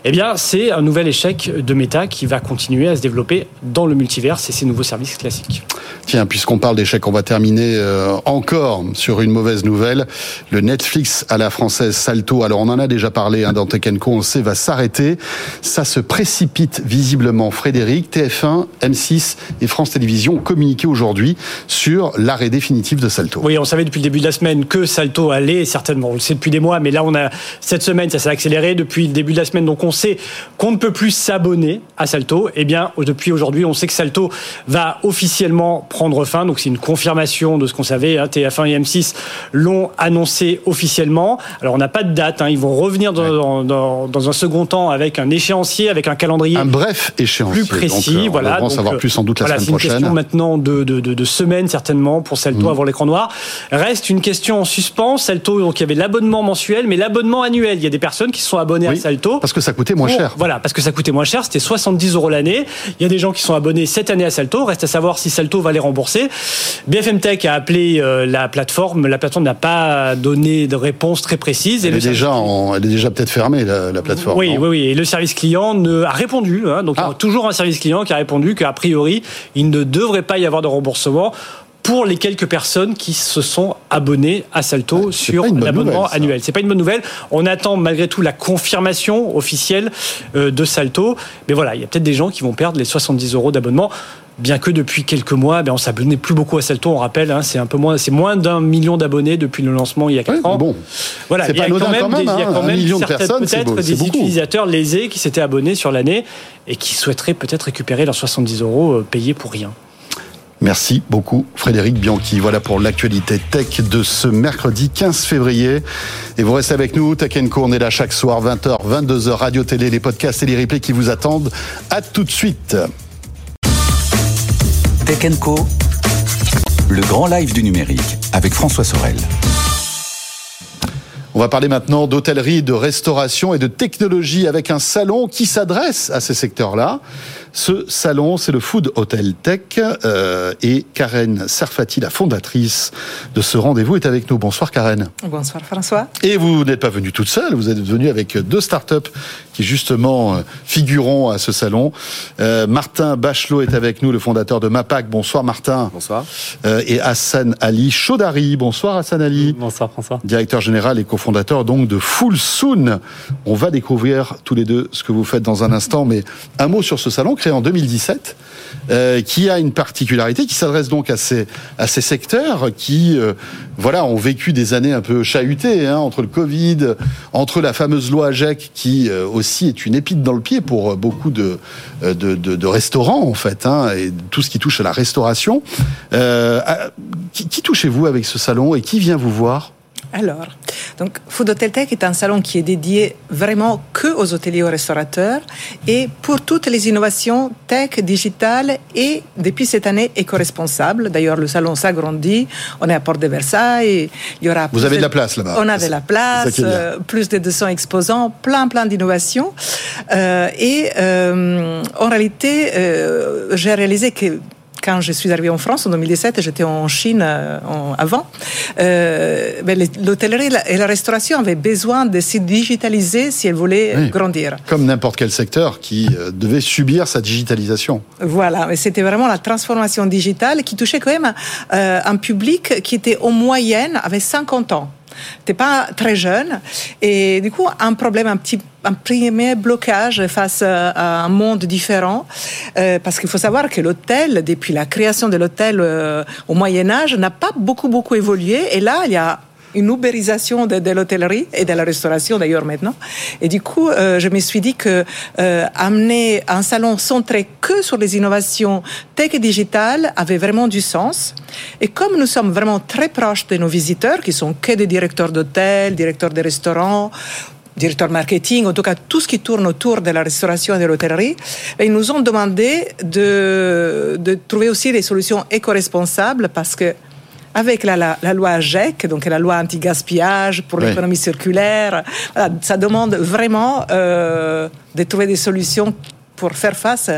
Eh bien, c'est un nouvel échec de Meta qui va continuer à se développer dans le multiverse et ces nouveaux services classiques. Tiens, puisqu'on parle d'échecs, on va terminer euh, encore sur une mauvaise nouvelle. Le Netflix à la française Salto, alors on en a déjà parlé hein, dans Tech Co, on sait, va s'arrêter. Ça se précipite visiblement. Frédéric, TF1, M6 et France Télévisions ont communiqué aujourd'hui sur l'arrêt définitif de Salto. Oui, on savait depuis le début de la semaine que Salto allait, certainement, on le sait depuis des mois, mais là, on a, cette semaine, ça s'est accéléré depuis le début de la semaine, donc on sait qu'on ne peut plus s'abonner à Salto. Eh bien, depuis aujourd'hui, on sait que Salto va officiellement prendre fin, donc c'est une confirmation de ce qu'on savait, hein, TF1 et M6 l'ont annoncé officiellement. Alors, on n'a pas de date, hein, ils vont revenir dans, dans- dans un second temps avec un échéancier, avec un calendrier Un bref échéancier. plus précis. Donc, euh, on voilà, devra en donc, savoir euh, plus sans doute la voilà, semaine c'est une prochaine. question maintenant de, de, de, de semaines. Certainement pour Salto Mm. avant l'écran noir. Reste une question en suspens. Salto, donc il y avait l'abonnement mensuel, mais l'abonnement annuel. Il y a des personnes qui sont abonnées à Salto. Parce que ça coûtait moins cher. Voilà, parce que ça coûtait moins cher, c'était 70 euros l'année. Il y a des gens qui sont abonnés cette année à Salto. Reste à savoir si Salto va les rembourser. BFM Tech a appelé euh, la plateforme. La plateforme n'a pas donné de réponse très précise. Et Elle le est déjà, en- elle est déjà peut-être fermée, la, la plateforme. oui, oui, oui. Et le service client ne, a répondu. hein. donc, il y a toujours un service client qui a répondu qu'a priori, il ne devrait pas y avoir de remboursement pour les quelques personnes qui se sont abonnées à Salto sur l'abonnement annuel. C'est pas une bonne nouvelle. On attend malgré tout la confirmation officielle euh, de Salto. Mais voilà, il y a peut-être des gens qui vont perdre les 70 euros d'abonnement. Bien que depuis quelques mois, ben on s'abonnait plus beaucoup à Salto. On rappelle, hein, c'est un peu moins, c'est moins d'un million d'abonnés depuis le lancement il y a 4 ans. bon. Voilà, il y a quand même, des- il y a hein, quand même peut-être des beaucoup. utilisateurs lésés qui s'étaient abonnés sur l'année et qui souhaiteraient peut-être récupérer leurs 70 euros euh, payés pour rien. Merci beaucoup Frédéric Bianchi. Voilà pour l'actualité tech de ce mercredi 15 février. Et vous restez avec nous, Tech Co, on est là chaque soir, 20h, 22h, radio, télé, les podcasts et les replays qui vous attendent. À tout de suite. Tech Co, le grand live du numérique avec François Sorel. On va parler maintenant d'hôtellerie, de restauration et de technologie avec un salon qui s'adresse à ces secteurs-là. Ce salon, c'est le Food Hotel Tech euh, et Karen Serfati, la fondatrice de ce rendez-vous, est avec nous. Bonsoir Karen. Bonsoir François. Et vous n'êtes pas venu toute seule, vous êtes venu avec deux startups qui justement euh, figureront à ce salon. Euh, Martin Bachelot est avec nous, le fondateur de Mapac. Bonsoir Martin. Bonsoir. Euh, et Hassan Ali Chaudhary. Bonsoir Hassan Ali. Bonsoir François. Directeur général et cofondateur donc de Full Soon. On va découvrir tous les deux ce que vous faites dans un instant, mais un mot sur ce salon en 2017, euh, qui a une particularité, qui s'adresse donc à ces à ces secteurs qui, euh, voilà, ont vécu des années un peu chahutées hein, entre le Covid, entre la fameuse loi AGEC qui euh, aussi est une épine dans le pied pour beaucoup de restaurants en fait, hein, et tout ce qui touche à la restauration. Qui touchez-vous avec ce salon et qui vient vous voir? Alors, donc Food Hotel Tech est un salon qui est dédié vraiment que aux hôteliers et aux restaurateurs et pour toutes les innovations tech, digitales et depuis cette année éco-responsables. D'ailleurs, le salon s'agrandit. On est à Porte de Versailles. Il y aura Vous avez de la place là-bas. On avait la C'est ça place, euh, plus de 200 exposants, plein plein d'innovations. Euh, et euh, en réalité, j'ai réalisé que quand je suis arrivée en France en 2017, j'étais en Chine euh, en- avant. Euh, ben, L'hôtellerie et la- restauration avaient besoin de se digitaliser si elles voulaient Oui. grandir. Comme n'importe quel secteur qui euh, devait subir sa digitalisation. Voilà, mais c'était vraiment la transformation digitale qui touchait quand même euh, un public qui était en moyenne avait 50 ans. T'es pas très jeune. Et du coup un problème, un petit un premier blocage face euh, à un monde différent euh, parce qu'il faut savoir que l'hôtel depuis la création de l'hôtel euh, au Moyen Âge n'a pas beaucoup beaucoup évolué. Et là il y a une ubérisation de, l'hôtellerie et de la restauration d'ailleurs maintenant. Et du coup, euh, je me suis dit que euh, amener un salon centré que sur les innovations tech et digitales avait vraiment du sens. Et comme nous sommes vraiment très proches de nos visiteurs, qui sont que des directeurs d'hôtels, directeurs de restaurants, directeur marketing, en tout cas tout ce qui tourne autour de la restauration et de l'hôtellerie, ils nous ont demandé de, de trouver aussi des solutions éco-responsables parce que avec la, la, la loi AGEC, donc la loi anti-gaspillage pour l'économie circulaire, voilà, ça demande vraiment euh, de trouver des solutions pour faire face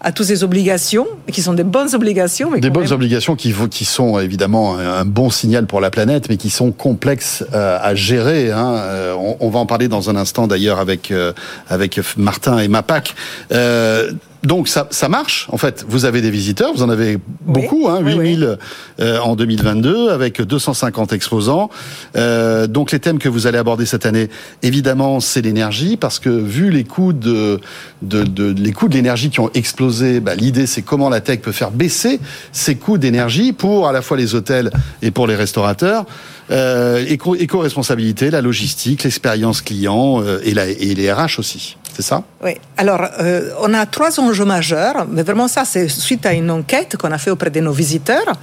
à toutes ces obligations, qui sont des bonnes obligations. Mais Des bonnes même- obligations qui, qui sont évidemment un un bon signal pour la planète, mais qui sont complexes euh, à gérer. hein. Euh, on, on va en parler dans un instant d'ailleurs avec euh, avec Martin et Mapac. Euh, donc ça, ça marche en fait. Vous avez des visiteurs, vous en avez beaucoup, hein, 8000 euh, en 2022 avec 250 exposants. Euh, donc les thèmes que vous allez aborder cette année, évidemment, c'est l'énergie parce que vu les coûts de, de, de les coûts de l'énergie qui ont explosé, bah, l'idée c'est comment la tech peut faire baisser ces coûts d'énergie pour à la fois les hôtels et pour les restaurateurs. Euh, éco- éco-responsabilité, la logistique, l'expérience client euh, et, la, et les RH aussi. C'est ça? Oui. Alors, euh, on a trois enjeux majeurs, mais vraiment ça, c'est suite à une enquête qu'on a fait auprès de nos visiteurs.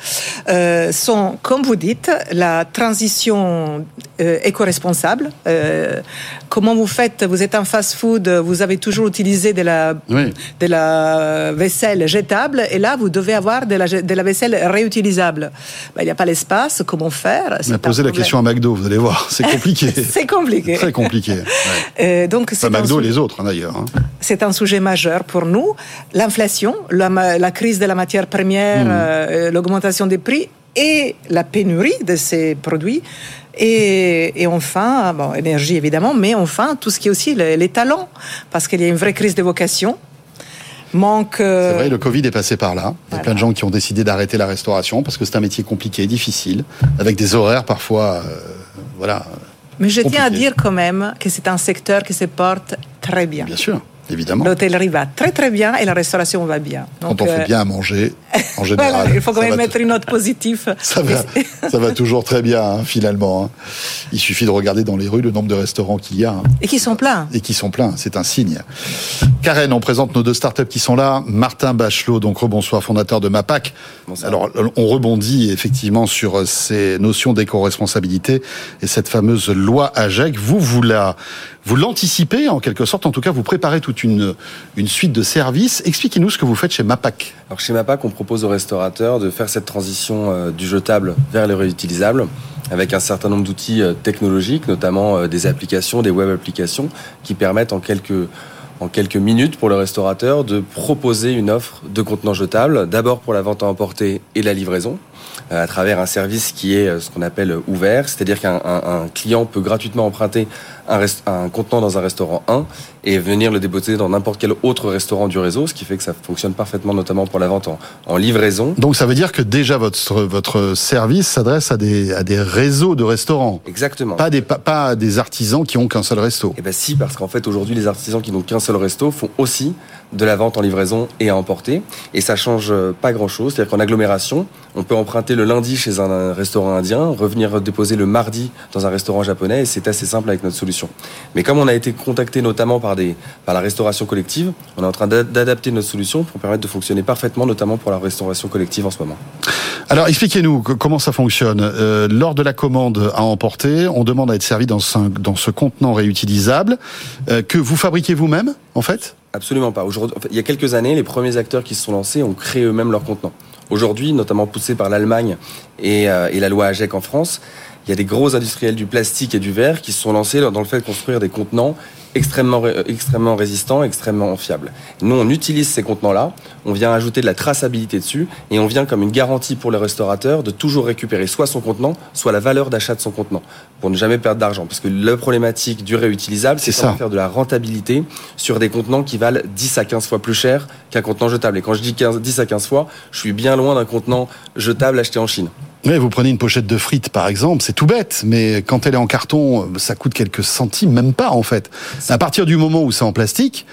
Euh, sont, comme vous dites, la transition euh, éco-responsable. Euh, comment vous faites Vous êtes en fast-food, vous avez toujours utilisé de la, Oui. de la vaisselle jetable, et là, vous devez avoir de la, de la vaisselle réutilisable. Ben, Il n'y a pas l'espace, comment faire? On a un posé la question à McDo, vous allez voir, c'est compliqué. [LAUGHS] C'est compliqué. Très compliqué. Ouais. Euh, donc, Enfin, c'est un McDo et les autres, hein, d'ailleurs. hein. c'est un sujet majeur pour nous. L'inflation, la, crise de la matière première, Mhm. euh, l'augmentation des prix et la pénurie de ces produits. Et, et enfin, bon, énergie évidemment, mais enfin, tout ce qui est aussi les, les talents, parce qu'il y a une vraie crise de vocation. Manque. euh, C'est vrai, le Covid est passé par là. Il y a plein de gens qui ont décidé d'arrêter la restauration parce que c'est un métier compliqué, difficile, avec des horaires parfois, euh, voilà. Mais je tiens à dire quand même que c'est un secteur qui se porte très bien. Bien sûr, évidemment. L'hôtellerie va très très bien et la restauration va bien. Quand on euh, fait bien à manger, [LAUGHS] en général. voilà, il faut quand même mettre une note positive. [LAUGHS] Ça va, ça va [LAUGHS] toujours très bien, hein, finalement. hein. Il suffit de regarder dans les rues le nombre de restaurants qu'il y a. hein, Et qui sont pleins. et qui sont pleins, c'est un signe. Karen, on présente nos deux startups qui sont là. Martin Bachelot, donc rebonsoir, fondateur de MAPAC. Alors, on rebondit effectivement sur euh, ces notions d'éco-responsabilité et cette fameuse loi AGEC. Vous, vous la, vous l'anticipez en quelque sorte, en tout cas, vous préparez toute une, une suite de services. Expliquez-nous ce que vous faites chez MAPAC. Alors chez MAPAC, on propose aux restaurateurs de faire cette transition euh, du jetable vers le réutilisable avec un certain nombre d'outils euh, technologiques, notamment euh, des applications, des web applications qui permettent en quelques en quelques minutes pour le restaurateur de proposer une offre de contenants jetables, d'abord pour la vente à emporter et la livraison, à travers un service qui est euh, ce qu'on appelle euh, ouvert, c'est-à-dire qu'un un- un client peut gratuitement emprunter un, rest- un contenant dans un restaurant 1 et venir le déposer dans n'importe quel autre restaurant du réseau, ce qui fait que ça fonctionne parfaitement, notamment pour la vente en, en livraison. Donc, ça veut dire que déjà votre, votre service s'adresse à des, à des réseaux de restaurants. Exactement. Pas des, pas, des artisans qui ont qu'un seul resto. Eh ben si, parce qu'en fait aujourd'hui les artisans qui n'ont qu'un seul resto font aussi de la vente en livraison et à emporter, et ça change euh, pas grand-chose. C'est-à-dire qu'en agglomération, on peut emprunter le lundi chez un, restaurant indien, revenir déposer le mardi dans un restaurant japonais, et c'est assez simple avec notre solution. Mais comme on a été contacté notamment par des par la restauration collective, on est en train d'a- d'adapter notre solution pour permettre de fonctionner parfaitement, notamment pour la restauration collective en ce moment. Alors, expliquez-nous que- comment ça fonctionne. Euh, lors de la commande à emporter, on demande à être servi dans ce, dans ce contenant réutilisable euh, que vous fabriquez vous-même, en fait Absolument pas. Aujourd'hui, il y a quelques années, les premiers acteurs qui se sont lancés ont créé eux-mêmes leurs contenants. Aujourd'hui, notamment poussés par l'Allemagne et, euh, et la loi AGEC en France, il y a des gros industriels du plastique et du verre qui se sont lancés dans le fait de construire des contenants extrêmement, euh, extrêmement résistants, extrêmement fiables. Nous, on utilise ces contenants-là, on vient ajouter de la traçabilité dessus et on vient comme une garantie pour le restaurateur de toujours récupérer soit son contenant, soit la valeur d'achat de son contenant pour ne jamais perdre d'argent. Parce que la problématique du réutilisable, c'est ça. faire de la rentabilité sur des contenants qui valent 10 à 15 fois plus cher qu'un contenant jetable. Et quand je dis 15 10 à 15 fois, je suis bien loin d'un contenant jetable acheté en Chine. Oui, vous prenez une pochette de frites, par exemple, c'est tout bête, mais quand elle est en carton, ça coûte quelques centimes, même pas, en fait. À partir du moment où c'est en plastique,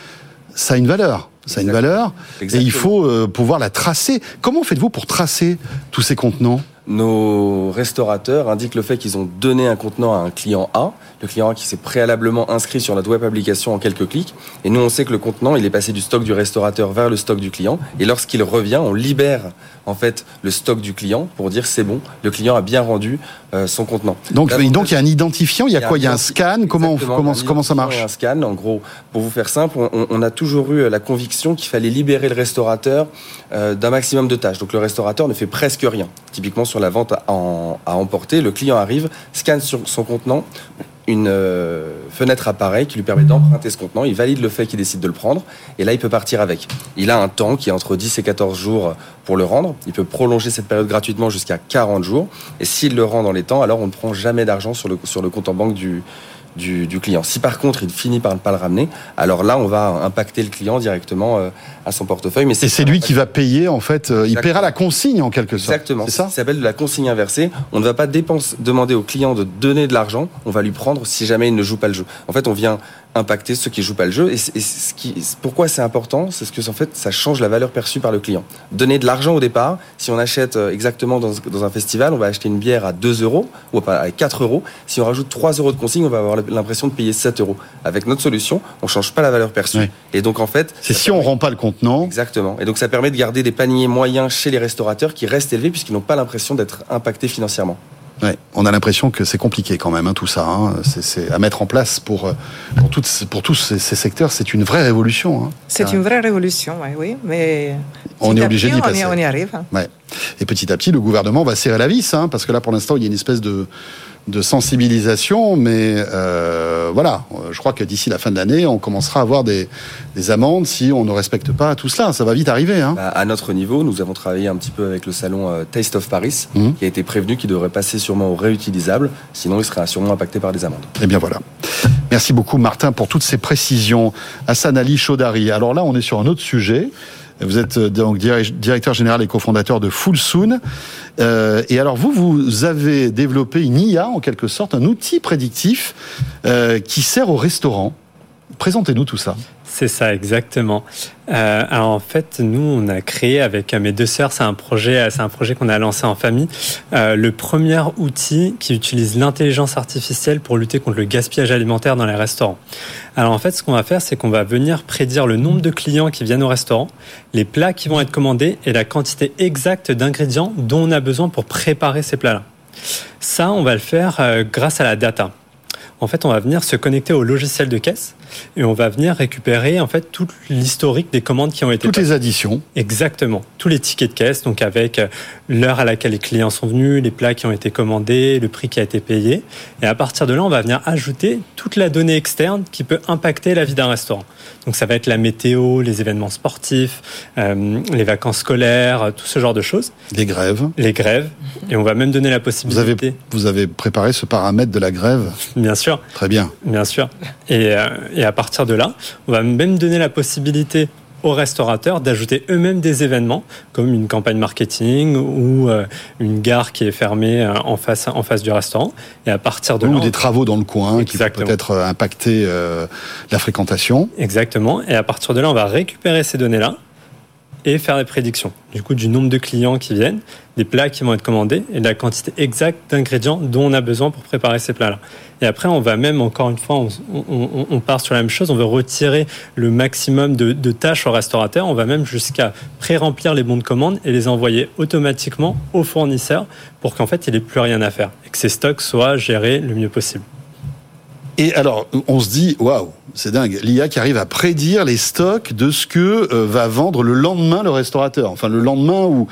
ça a une valeur. Ça a une valeur, et il faut euh, pouvoir la tracer. Comment faites-vous pour tracer tous ces contenants? Nos restaurateurs indiquent le fait qu'ils ont donné un contenant à un client A, le client A qui s'est préalablement inscrit sur notre web application en quelques clics. Et nous, on sait que le contenant, il est passé du stock du restaurateur vers le stock du client. Et lorsqu'il revient, on libère en fait le stock du client pour dire c'est bon, le client a bien rendu euh, son contenant. donc, donc, il y a un identifiant, il y a quoi? Il y a un scan? Comment, comment, ça marche et Un scan, en gros, pour vous faire simple, on, on a toujours eu la conviction qu'il fallait libérer le restaurateur euh, d'un maximum de tâches. Donc le restaurateur ne fait presque rien. Typiquement sur la vente à, en- à emporter, le client arrive, scanne sur son contenant, une euh, fenêtre apparaît qui lui permet d'emprunter ce contenant, il valide le fait qu'il décide de le prendre, et là il peut partir avec. Il a un temps qui est entre 10 et 14 jours pour le rendre, il peut prolonger cette période gratuitement jusqu'à 40 jours, et s'il le rend dans les temps, alors on ne prend jamais d'argent sur le, sur le compte en banque du, du, du client. Si par contre il finit par ne pas le ramener, alors là on va impacter le client directement euh, à son portefeuille. Mais Et c'est lui qui va payer, en fait, euh, il paiera la consigne, en quelque sorte. Exactement. C'est ça Ça s'appelle de la consigne inversée. On ne va pas dépense, demander au client de donner de l'argent. On va lui prendre si jamais il ne joue pas le jeu. En fait, on vient impacter ceux qui jouent pas le jeu. Et, ce qui, pourquoi c'est important C'est ce que en fait, ça change la valeur perçue par le client. Donner de l'argent au départ. Si on achète euh, exactement dans, dans un festival, on va acheter une bière à 2 euros ou à 4 euros. Si on rajoute 3 euros de consigne, on va avoir l'impression de payer 7 euros. Avec notre solution, on change pas la valeur perçue. Et donc en fait, c'est si on rend pas le contenant. Exactement. Et donc ça permet de garder des paniers moyens chez les restaurateurs qui restent élevés puisqu'ils n'ont pas l'impression d'être impactés financièrement. Ouais, on a l'impression que c'est compliqué quand même, hein, tout ça. Hein. C'est à mettre en place pour, euh, pour, toutes, pour tous ces, ces secteurs. C'est une vraie révolution. Hein. C'est une vraie révolution, oui, oui. Mais on est obligé d'y passer. On y, arrive. Ouais. Et petit à petit, le gouvernement va serrer la vis, hein, parce que là, pour l'instant, il y a une espèce de de sensibilisation, mais euh, voilà, je crois que d'ici la fin de l'année, on commencera à avoir des, des, amendes si on ne respecte pas tout cela. Ça va vite arriver. Hein. Bah, à notre niveau, nous avons travaillé un petit peu avec le salon euh, Taste of Paris, mmh. qui a été prévenu qu'il devrait passer sûrement au réutilisable, sinon il serait sûrement impacté par des amendes. Eh bien voilà. Merci beaucoup Martin pour toutes ces précisions. Hassan Ali Chaudari. Alors là, on est sur un autre sujet. Vous êtes euh, donc directeur général et cofondateur de Fullsoon. Euh, et alors vous, vous avez développé une IA en quelque sorte, un outil prédictif euh, qui sert au restaurant. Présentez-nous tout ça. C'est ça, exactement. Euh, alors en fait, nous, on a créé avec mes deux sœurs, c'est un projet, c'est un projet qu'on a lancé en famille, euh, le premier outil qui utilise l'intelligence artificielle pour lutter contre le gaspillage alimentaire dans les restaurants. Alors en fait, ce qu'on va faire, c'est qu'on va venir prédire le nombre de clients qui viennent au restaurant, les plats qui vont être commandés et la quantité exacte d'ingrédients dont on a besoin pour préparer ces plats-là. Ça, on va le faire euh, grâce à la data en fait, on va venir se connecter au logiciel de caisse et on va venir récupérer en fait tout l'historique des commandes qui ont été toutes les additions. Exactement, tous les tickets de caisse, donc avec euh, l'heure à laquelle les clients sont venus, les plats qui ont été commandés, le prix qui a été payé. Et à partir de là, on va venir ajouter toute la donnée externe qui peut impacter la vie d'un restaurant. Donc ça va être la météo, les événements sportifs, euh, les vacances scolaires, tout ce genre de choses. Les grèves. Les grèves. Et on va même donner la possibilité. Vous avez, vous avez préparé ce paramètre de la grève? Bien sûr. Très bien. Bien sûr. Et, euh, et à partir de là, on va même donner la possibilité aux restaurateurs d'ajouter eux-mêmes des événements comme une campagne marketing ou euh, une gare qui est fermée euh, en face en face du restaurant. Et à partir de ou là des travaux dans le coin qui peuvent peut-être impacter la fréquentation. Exactement. Et à partir de là on va récupérer ces données là et faire des prédictions du coup du nombre de clients qui viennent, des plats qui vont être commandés et de la quantité exacte d'ingrédients dont on a besoin pour préparer ces plats-là. Et après, on va même, encore une fois, on, part sur la même chose, on veut retirer le maximum de, de tâches au restaurateur, on va même jusqu'à pré-remplir les bons de commande et les envoyer automatiquement au fournisseur pour qu'en fait, il n'ait plus rien à faire et que ces stocks soient gérés le mieux possible. Et alors, on se dit, waouh, c'est dingue, l'IA qui arrive à prédire les stocks de ce que euh, va vendre le lendemain le restaurateur. Enfin, le lendemain où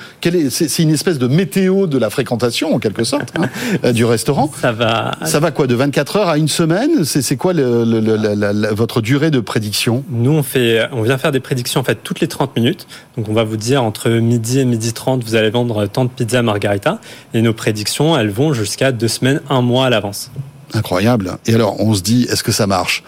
c'est une espèce de météo de la fréquentation en quelque sorte hein, [LAUGHS] euh, du restaurant. Ça va. Ça va quoi de 24 heures à une semaine? C'est quoi le, le, la, la, votre durée de prédiction? Nous, on fait, on vient faire des prédictions en fait toutes les 30 minutes. Donc, on va vous dire entre midi et midi 30, vous allez vendre tant de pizzas margarita. Et nos prédictions, elles vont jusqu'à deux semaines, un mois à l'avance. Incroyable. Et alors, on se dit, est-ce que ça marche?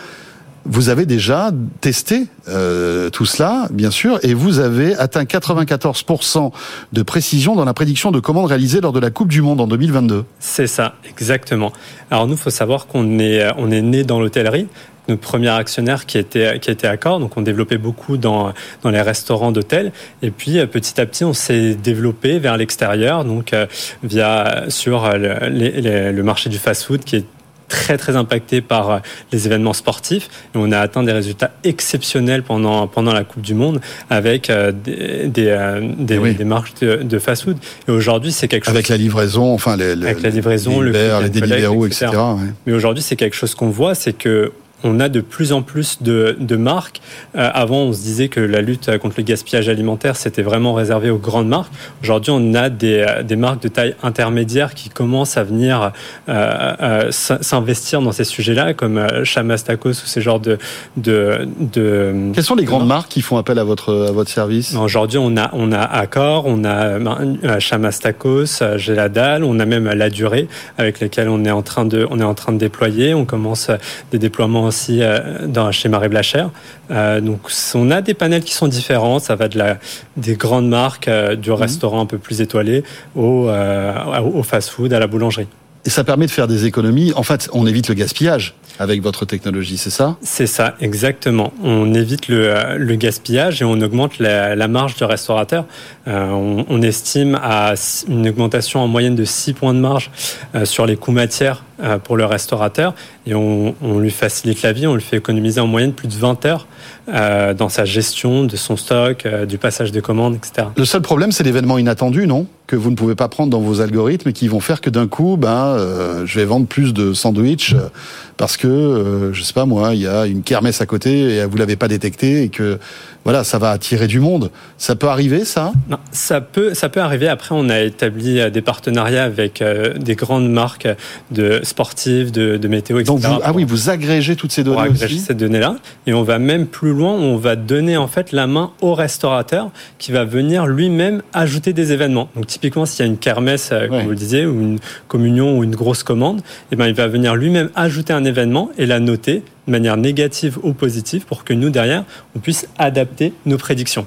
Vous avez déjà testé euh, tout cela, bien sûr, et vous avez atteint 94% de précision dans la prédiction de commandes réalisées lors de la Coupe du Monde en 2022. C'est ça, exactement. Alors nous, faut savoir qu'on est on est né dans l'hôtellerie. Notre premier actionnaire qui était qui Accor, donc on développait beaucoup dans dans les restaurants d'hôtels, et puis petit à petit on s'est développé vers l'extérieur, donc via sur le, le marché du fast-food qui est très très impacté par euh, les événements sportifs. Et on a atteint des résultats exceptionnels pendant, pendant la Coupe du Monde avec euh, des, des, euh, des, oui. des marques de, de fast-food. Et aujourd'hui, c'est quelque chose... Avec la livraison, enfin les, avec la livraison, les, Uber, le les Deliveroo, etc. etc. Ouais. Mais aujourd'hui, c'est quelque chose qu'on voit, c'est que on a de plus en plus de, de marques. Euh, avant, on se disait que la lutte contre le gaspillage alimentaire, c'était vraiment réservé aux grandes marques. Aujourd'hui, on a des, des, marques de taille intermédiaire qui commencent à venir euh, euh, s'investir dans ces sujets-là, comme euh, Chamas Tacos ou ces genres de, de, de... Quelles sont les grandes marques qui font appel à votre, à votre service? Aujourd'hui, on a, on a Accor, on a euh, Chamas Tacos, Geladal, on a même La Durée, avec lesquels on est en train de, on est en train de déployer. On commence des déploiements aussi euh, dans, chez Marie Blacher. Euh, donc on a des panels qui sont différents. Ça va de la, des grandes marques, euh, du restaurant un peu plus étoilé, au, au fast-food, à la boulangerie. Et ça permet de faire des économies. En fait, on évite le gaspillage. avec votre technologie, c'est ça? C'est ça, exactement. On évite le, le gaspillage et on augmente la, la marge du restaurateur. Euh, on, on, estime à une augmentation en moyenne de 6 points de marge euh, sur les coûts matières pour le restaurateur et on, on, lui facilite la vie, on lui fait économiser en moyenne plus de 20 heures euh, dans sa gestion de son stock, euh, du passage de commandes, etc. Le seul problème, c'est l'événement inattendu, non? Que vous ne pouvez pas prendre dans vos algorithmes et qui vont faire que d'un coup, ben, je vais vendre plus de sandwichs parce que, euh, je sais pas moi, il y a une kermesse à côté et vous l'avez pas détecté et que voilà, ça va attirer du monde. Ça peut arriver, ça Non, ça peut, ça peut arriver. Après, on a établi euh, des partenariats avec euh, des grandes marques de sportives, de, de météo, etc. Donc vous, ah oui, vous agrégez toutes ces données agréger aussi ces données-là, et on va même plus loin. On va donner en fait la main au restaurateur qui va venir lui-même ajouter des événements. Donc typiquement, s'il y a une kermesse, ouais. comme vous le disiez, ou une communion ou une grosse commande, eh ben il va venir lui-même ajouter un événement et la noter de manière négative ou positive pour que nous, derrière, on puisse adapter nos prédictions.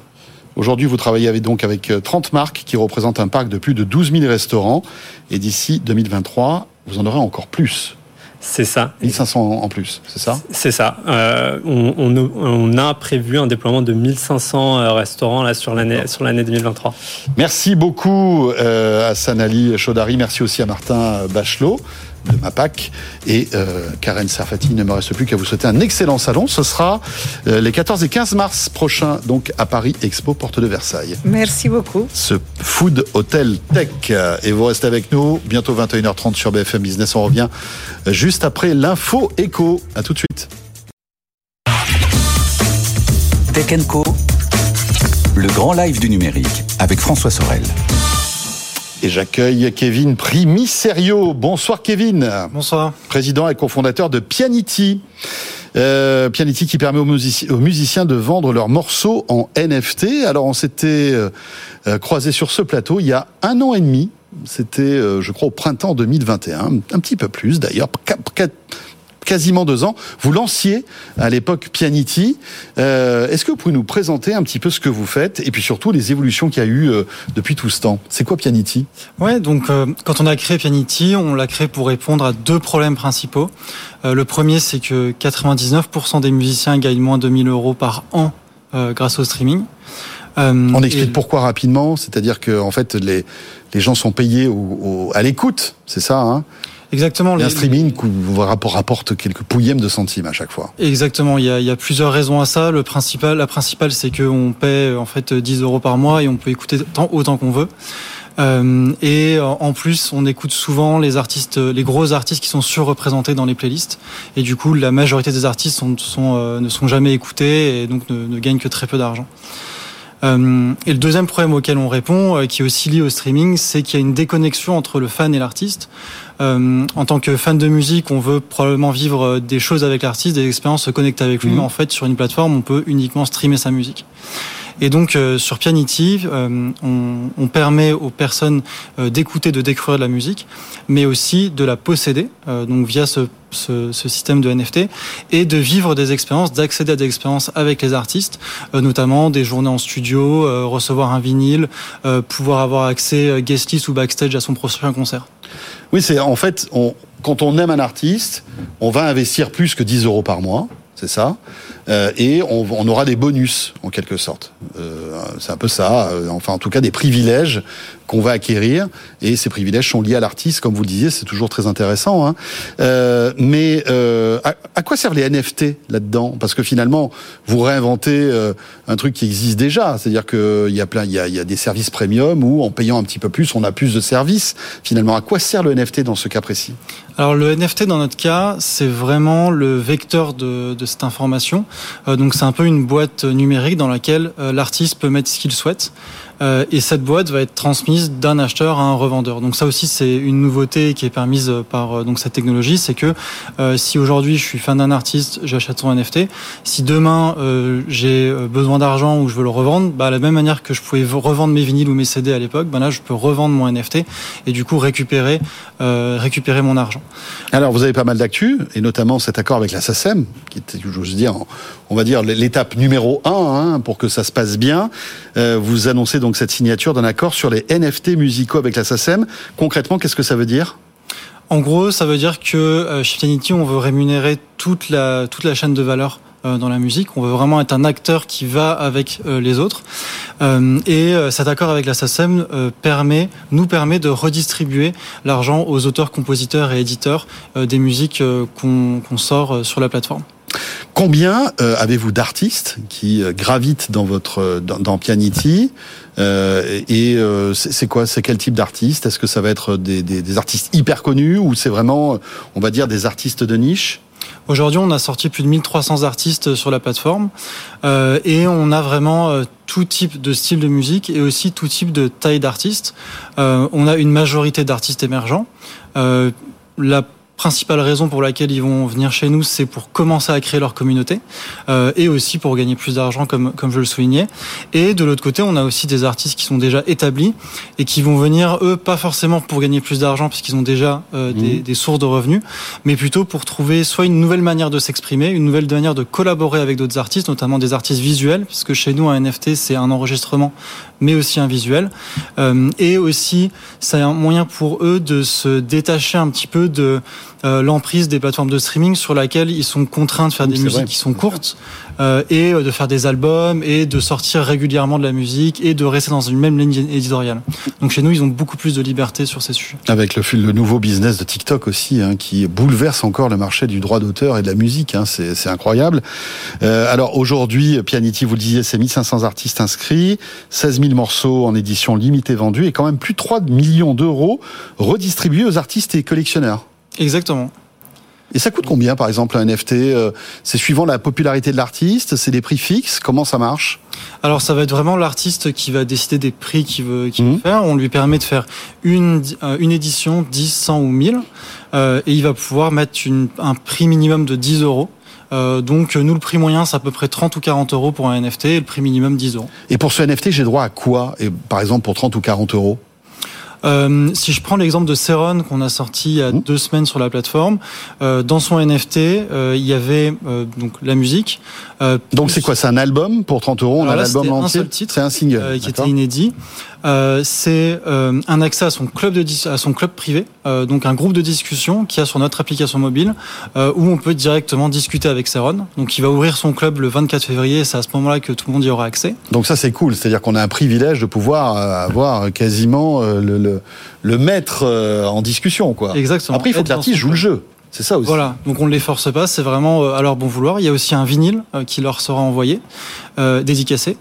Aujourd'hui, vous travaillez avec, donc avec 30 marques qui représentent un parc de plus de 12 000 restaurants. Et d'ici 2023, vous en aurez encore plus. C'est ça. 1500 en plus, c'est ça? C'est ça. Euh, on, on, on, a prévu un déploiement de 1500 restaurants là, sur l'année sur l'année 2023. Merci beaucoup euh, à Sanali Chaudary. Merci aussi à Martin Bachelot de MAPAC. Et euh, Karen Serfati, il ne me reste plus qu'à vous souhaiter un excellent salon. Ce sera euh, les 14 et 15 mars prochains, donc à Paris Expo, porte de Versailles. Merci beaucoup. Ce Food Hotel Tech. Et vous restez avec nous, bientôt 21h30 sur BFM Business. On revient juste après l'info écho. À tout de suite. Tech Co, le grand live du numérique avec François Sorel. Et j'accueille Kevin Primiserio. Bonsoir Kevin. Bonsoir. Président et cofondateur de Pianity. Euh, Pianity qui permet aux, musici aux, musiciens de vendre leurs morceaux en NFT. Alors on s'était euh, croisé sur ce plateau il y a un an et demi. C'était, euh, je crois, au printemps 2021, un petit peu plus d'ailleurs, quasiment deux ans. Vous lanciez à l'époque Pianity. Euh, Est-ce que vous pouvez nous présenter un petit peu ce que vous faites et puis surtout les évolutions qu'il y a eu euh, depuis tout ce temps? C'est quoi Pianity Ouais, donc euh, quand on a créé Pianity, on l'a créé pour répondre à deux problèmes principaux. Euh, le premier, c'est que 99% des musiciens gagnent moins de 1000 euros par an euh, grâce au streaming. on explique et... pourquoi rapidement, c'est-à-dire que en fait les les gens sont payés au, au, à l'écoute, c'est ça hein? Exactement. Et un streaming vous rapporte quelques pouillèmes de centimes à chaque fois. Exactement. Il y a, il y a plusieurs raisons à ça. Le principal, la principale, c'est qu'on paie en fait 10 euros par mois et on peut écouter tant, autant qu'on veut. Euh, et en plus, on écoute souvent les artistes, les gros artistes qui sont surreprésentés dans les playlists. Et du coup, la majorité des artistes sont, sont, euh, ne sont jamais écoutés et donc ne, ne gagnent que très peu d'argent. Euh, et le deuxième problème auquel on répond, euh, qui est aussi lié au streaming, c'est qu'il y a une déconnexion entre le fan et l'artiste. Euh, en tant que fan de musique, on veut probablement vivre des choses avec l'artiste, des expériences se connecter avec lui, mmh. mais en fait, sur une plateforme, on peut uniquement streamer sa musique. Et donc euh, sur Pianity, euh, on, on, permet aux personnes euh, d'écouter, de découvrir de la musique, mais aussi de la posséder, donc via ce, ce, ce, système de NFT, et de vivre des expériences, d'accéder à des expériences avec les artistes, notamment des journées en studio, recevoir un vinyle, pouvoir avoir accès guest list ou backstage à son prochain concert. Oui, c'est en fait, on, quand on aime un artiste, on va investir plus que 10 euros par mois c'est ça. Euh, et on, aura des bonus, en quelque sorte. Euh, c'est un peu ça, euh, enfin en tout cas des privilèges qu'on va acquérir, et ces privilèges sont liés à l'artiste, comme vous le disiez, c'est toujours très intéressant. Hein. Euh, mais euh, à, quoi servent les NFT là-dedans? Parce que finalement, vous réinventez un truc qui existe déjà, c'est-à-dire qu'il y a plein, il y a, y a des services premium où en payant un petit peu plus, on a plus de services. Finalement, à quoi sert le NFT dans ce cas précis? Alors le NFT dans notre cas, c'est vraiment le vecteur de, de cette information. Euh, donc c'est un peu une boîte numérique dans laquelle euh, l'artiste peut mettre ce qu'il souhaite. Euh, et cette boîte va être transmise d'un acheteur à un revendeur. Donc ça aussi c'est une nouveauté qui est permise par donc cette technologie, c'est que euh, si aujourd'hui je suis fan d'un artiste, j'achète son NFT. Si demain euh, j'ai besoin d'argent ou je veux le revendre, bah, de la même manière que je pouvais revendre mes vinyles ou mes CD à l'époque, bah là je peux revendre mon NFT et du coup récupérer récupérer mon argent. Alors vous avez pas mal d'actu et notamment cet accord avec la SACEM qui était, je dire, on va dire l'étape numéro un hein, pour que ça se passe bien. vous annoncez donc cette signature d'un accord sur les NFT musicaux avec la SACEM. Concrètement, qu'est-ce que ça veut dire? En gros, ça veut dire que euh, chez on veut rémunérer toute la, chaîne de valeur euh, dans la musique. On veut vraiment être un acteur qui va avec euh, les autres. Et cet accord avec la SACEM nous permet de redistribuer l'argent aux auteurs, compositeurs et éditeurs des musiques qu'on sort sur la plateforme. Combien euh, avez-vous d'artistes qui euh, gravitent dans votre euh, dans, Pianity Euh, Et euh, c'est quoi C'est quel type d'artistes Est-ce que ça va être des, des, des artistes hyper connus ou c'est vraiment, on va dire, des artistes de niche? Aujourd'hui, on a sorti plus de 1300 artistes sur la plateforme euh, et on a vraiment euh, tout type de style de musique et aussi tout type de taille d'artistes. Euh, on a une majorité d'artistes émergents. La principale raison pour laquelle ils vont venir chez nous, c'est pour commencer à créer leur communauté euh, et aussi pour gagner plus d'argent, comme, comme je le soulignais. Et de l'autre côté, on a aussi des artistes qui sont déjà établis et qui vont venir, eux, pas forcément pour gagner plus d'argent, puisqu'ils ont déjà euh, des, des sources de revenus, mais plutôt pour trouver soit une nouvelle manière de s'exprimer, une nouvelle manière de collaborer avec d'autres artistes, notamment des artistes visuels, puisque chez nous, un NFT, c'est un enregistrement, mais aussi un visuel. Euh, et aussi, c'est un moyen pour eux de se détacher un petit peu de euh, l'emprise des plateformes de streaming sur laquelle ils sont contraints de faire des musiques vrai. qui sont courtes euh, et euh, de faire des albums et de sortir régulièrement de la musique et de rester dans une même ligne éditoriale. Donc chez nous, ils ont beaucoup plus de liberté sur ces sujets. Avec le, le nouveau business de TikTok aussi, hein, qui bouleverse encore le marché du droit d'auteur et de la musique. Hein, c'est c'est incroyable. Euh, alors aujourd'hui, Pianity, vous le disiez, c'est 1500 artistes inscrits, 16 000 morceaux en édition limitée vendus et quand même plus de 3 millions d'euros redistribués aux artistes et collectionneurs. Exactement. Et ça coûte combien, par exemple, un NFT euh, C'est suivant la popularité de l'artiste C'est des prix fixes Comment ça marche? Alors ça va être vraiment l'artiste qui va décider des prix qu'il veut, veut faire. On lui permet de faire une, euh, une édition, 10, 100 ou 1000. Euh, et il va pouvoir mettre une- un prix minimum de 10 euros. Euh, donc nous, le prix moyen, c'est à peu près 30 ou 40 euros pour un NFT et le prix minimum 10 euros. Et pour ce NFT, j'ai droit à quoi? Et, Par exemple, pour 30 ou 40 euros? Euh, si je prends l'exemple de Ceron qu'on a sorti il y a deux semaines sur la plateforme, euh, dans son NFT, euh, il y avait euh, donc la musique. euh, Donc c'est quoi C'est un album pour 30 euros On Alors a l'album entier C'est un single euh, qui était inédit. Euh, c'est euh, un accès à son club de à son club privé, euh, donc un groupe de discussion qui a sur notre application mobile où on peut directement discuter avec Ceron. Donc il va ouvrir son club le 24 février, et c'est à ce moment-là que tout le monde y aura accès. Donc ça c'est cool, c'est-à-dire qu'on a un privilège de pouvoir avoir quasiment le, le, le maître en discussion quoi. Exactement. Après il faut que l'artiste joue le jeu, Voilà, donc on ne les force pas, c'est vraiment euh, à leur bon vouloir. Il y a aussi un vinyle euh, qui leur sera envoyé, euh, dédicacé,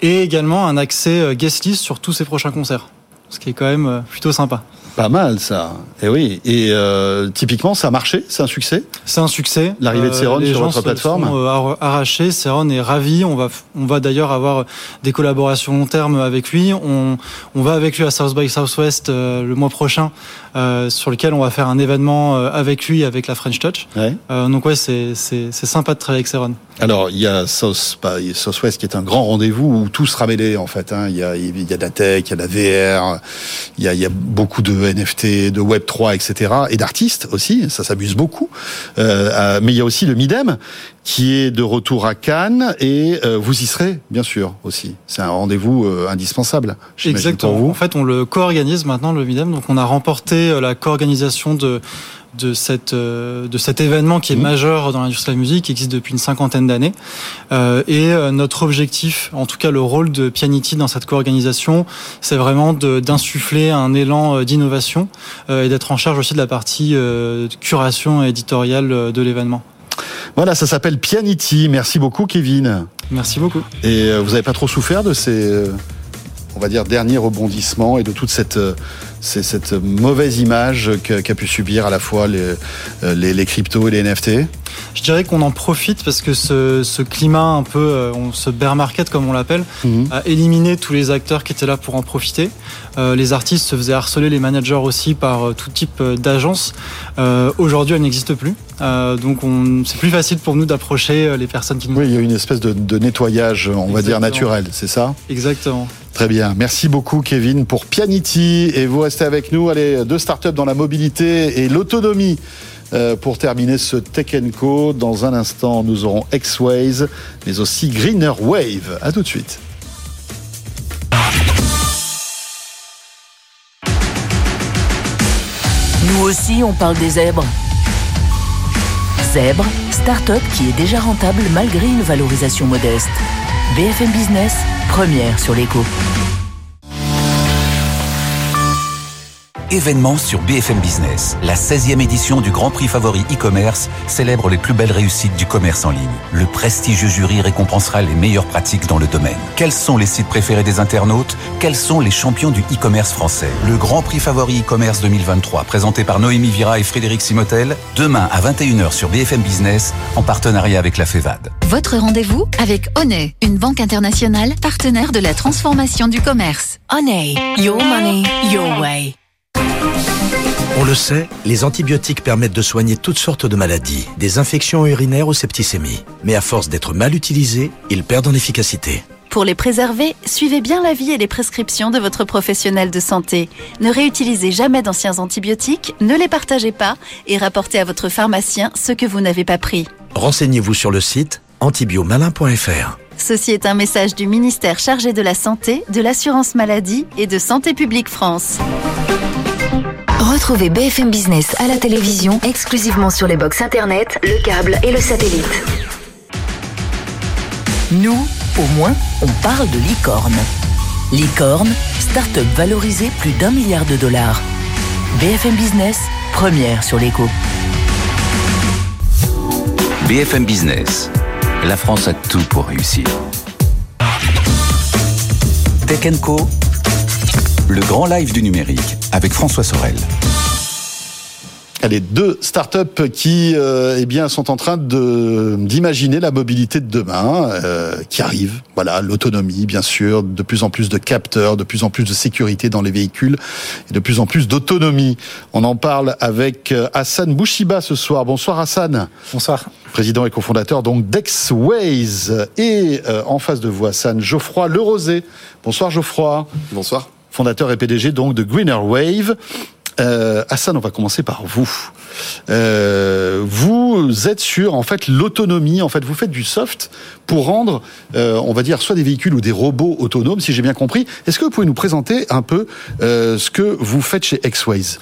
et également un accès guest list sur tous ses prochains concerts, ce qui est quand même plutôt sympa. Pas mal ça. Et oui. Et euh, typiquement ça a marché, c'est un succès? C'est un succès. L'arrivée de Euh, Céron les sur gens votre plateforme? sont, euh, ar- arrachés. Céron est ravi. On va, on va d'ailleurs avoir des collaborations long terme avec lui. On, on va avec lui à South by Southwest euh, le mois prochain, euh, sur lequel on va faire un événement euh, avec lui, avec la French Touch. Ouais. Euh, donc ouais, c'est c'est c'est sympa de travailler avec Céron. Alors, il y a South, pas- il y a Southwest qui est un grand rendez-vous où tout sera mêlé, en fait. hein. Il, y a, il y a de la tech, il y a de la VR, il y a, il y a beaucoup de NFT, de Web3, etc. Et d'artistes aussi, ça s'abuse beaucoup. Euh, euh, mais il y a aussi le Midem qui est de retour à Cannes et euh, vous y serez, bien sûr, aussi. C'est un rendez-vous euh, indispensable, Exactement. pour vous. En fait, on le co-organise maintenant, le Midem. Donc, on a remporté la co-organisation de de cette euh, de cet événement qui est majeur dans l'industrie de la musique, qui existe depuis une cinquantaine d'années. Euh, et euh, notre objectif, en tout cas le rôle de Pianity dans cette co-organisation, c'est vraiment d'insuffler un élan d'innovation euh, et d'être en charge aussi de la partie euh, curation éditoriale euh, de l'événement. Voilà, ça s'appelle Pianity. Merci beaucoup, Kevin. Merci beaucoup. Et vous n'avez pas trop souffert de ces, on va dire, derniers rebondissements et de toute cette, euh, cette mauvaise image qu'a pu subir à la fois les, euh, les, les cryptos et les NFT Je dirais qu'on en profite parce que ce, ce climat un peu, euh, on, ce bear market comme on l'appelle, a éliminé tous les acteurs qui étaient là pour en profiter. Les artistes se faisaient harceler, les managers aussi par tout type d'agences. Euh, Aujourd'hui, elles n'existent plus. Donc on- c'est plus facile pour nous d'approcher les personnes qui nous... Oui, il y a une espèce de, de nettoyage, on va dire, naturel, c'est ça? Exactement. Très bien. Merci beaucoup, Kevin, pour Pianity. Et vous restez avec nous. Allez, deux startups dans la mobilité et l'autonomie. Euh, pour terminer ce Tech Co, dans un instant, nous aurons X-Ways, mais aussi Greener Wave. À tout de suite. Nous aussi, on parle des zèbres. Zèbre, start-up qui est déjà rentable malgré une valorisation modeste. BFM Business, première sur l'écho. Événement sur BFM Business. La 16e édition du Grand Prix Favori e-commerce célèbre les plus belles réussites du commerce en ligne. Le prestigieux jury récompensera les meilleures pratiques dans le domaine. Quels sont les sites préférés des internautes? Quels sont les champions du e-commerce français? Le Grand Prix Favori e-commerce 2023, présenté par Noémie Vira et Frédéric Simotel, demain à 21h sur BFM Business, en partenariat avec la FEVAD. Votre rendez-vous avec Honey, une banque internationale partenaire de la transformation du commerce. Honey, your money, your way. On le sait, les antibiotiques permettent de soigner toutes sortes de maladies, des infections urinaires aux septicémies. Mais à force d'être mal utilisés, ils perdent en efficacité. Pour les préserver, suivez bien l'avis et les prescriptions de votre professionnel de santé. Ne réutilisez jamais d'anciens antibiotiques, ne les partagez pas et rapportez à votre pharmacien ce que vous n'avez pas pris. Renseignez-vous sur le site antibiomalin.fr. Ceci est un message du ministère chargé de la Santé, de l'Assurance Maladie et de Santé Publique France. Retrouvez BFM Business à la télévision exclusivement sur les box internet, le câble et le satellite. Nous, au moins, on parle de licorne. Licorne, start-up valorisée plus d'un milliard de dollars. BFM Business, première sur l'écho. BFM Business. La France a tout pour réussir. Tech Co. Le grand live du numérique avec François Sorel. Allez, deux startups qui euh, eh bien, sont en train de d'imaginer la mobilité de demain, euh, qui arrive. Voilà, l'autonomie, bien sûr, de plus en plus de capteurs, de plus en plus de sécurité dans les véhicules et de plus en plus d'autonomie. On en parle avec euh, Hassan Bouchiba ce soir. Bonsoir Hassan. Bonsoir. Président et cofondateur donc d'Exways. Et euh, en face de vous, Hassan, Geoffroy Lerosé. Bonsoir Geoffroy. Bonsoir. Fondateur et PDG donc de Greener Wave. Euh, Hassan, on va commencer par vous. Euh, vous êtes sur en fait l'autonomie. En fait, vous faites du soft pour rendre, euh, on va dire, soit des véhicules ou des robots autonomes, si j'ai bien compris. Est-ce que vous pouvez nous présenter un peu euh, ce que vous faites chez Xways?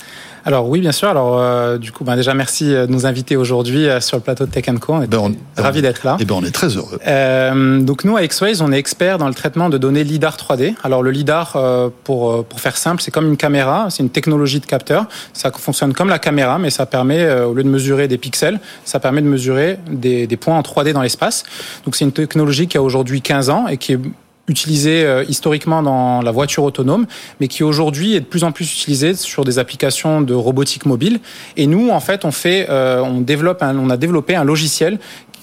Alors oui, bien sûr. Alors euh, du coup, ben, déjà merci de nous inviter aujourd'hui euh, sur le plateau de Tech Co. On est ben, ravis d'être là. Eh ben, on est très heureux. Euh, donc nous, à Xways, on est expert dans le traitement de données lidar 3D. Alors le lidar, euh, pour pour faire simple, c'est comme une caméra. C'est une technologie de capteur. Ça fonctionne comme la caméra, mais ça permet, euh, au lieu de mesurer des pixels, ça permet de mesurer des, des points en 3D dans l'espace. Donc c'est une technologie qui a aujourd'hui 15 ans et qui est utilisé euh, historiquement dans la voiture autonome, mais qui aujourd'hui est de plus en plus utilisé sur des applications de robotique mobile. Et nous, en fait, on fait, euh, on développe, un, on a développé un logiciel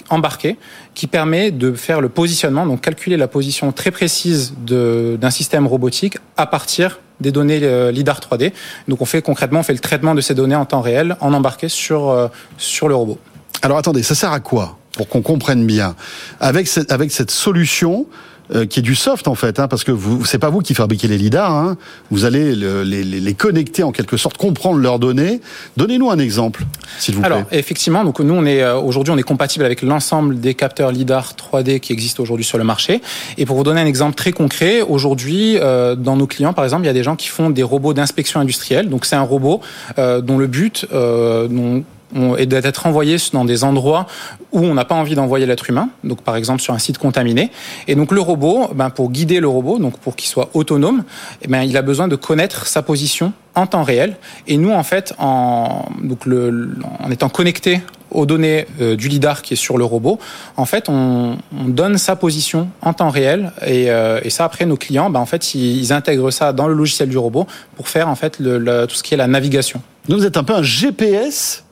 embarqué qui permet de faire le positionnement, donc calculer la position très précise d'un système robotique à partir des données euh, lidar 3D. Donc on fait concrètement, on fait le traitement de ces données en temps réel, en embarqué sur sur le robot. Alors attendez, ça sert à quoi pour qu'on comprenne bien? Avec cette, avec cette solution euh, qui est du soft en fait, hein, parce que vous, c'est pas vous qui fabriquez les lidars. Hein. Vous allez le, les, les, connecter en quelque sorte, comprendre leurs données. Donnez-nous un exemple, s'il vous plaît. Alors effectivement, donc nous on est euh, aujourd'hui on est compatible avec l'ensemble des capteurs lidar 3D qui existent aujourd'hui sur le marché. Et pour vous donner un exemple très concret, aujourd'hui euh, dans nos clients par exemple, il y a des gens qui font des robots d'inspection industrielle. Donc c'est un robot euh, dont le but, euh, et d'être envoyé dans des endroits où on n'a pas envie d'envoyer l'être humain, donc par exemple sur un site contaminé. Et donc le robot, ben pour guider le robot, donc pour qu'il soit autonome, eh ben il a besoin de connaître sa position en temps réel. Et nous, en fait, en, donc le, en étant connecté aux données euh, du lidar qui est sur le robot, en fait, on, on donne sa position en temps réel et, euh, et ça après nos clients, ben, en fait, ils, ils, intègrent ça dans le logiciel du robot pour faire en fait le, le, tout ce qui est la navigation. Donc vous êtes un peu un GPS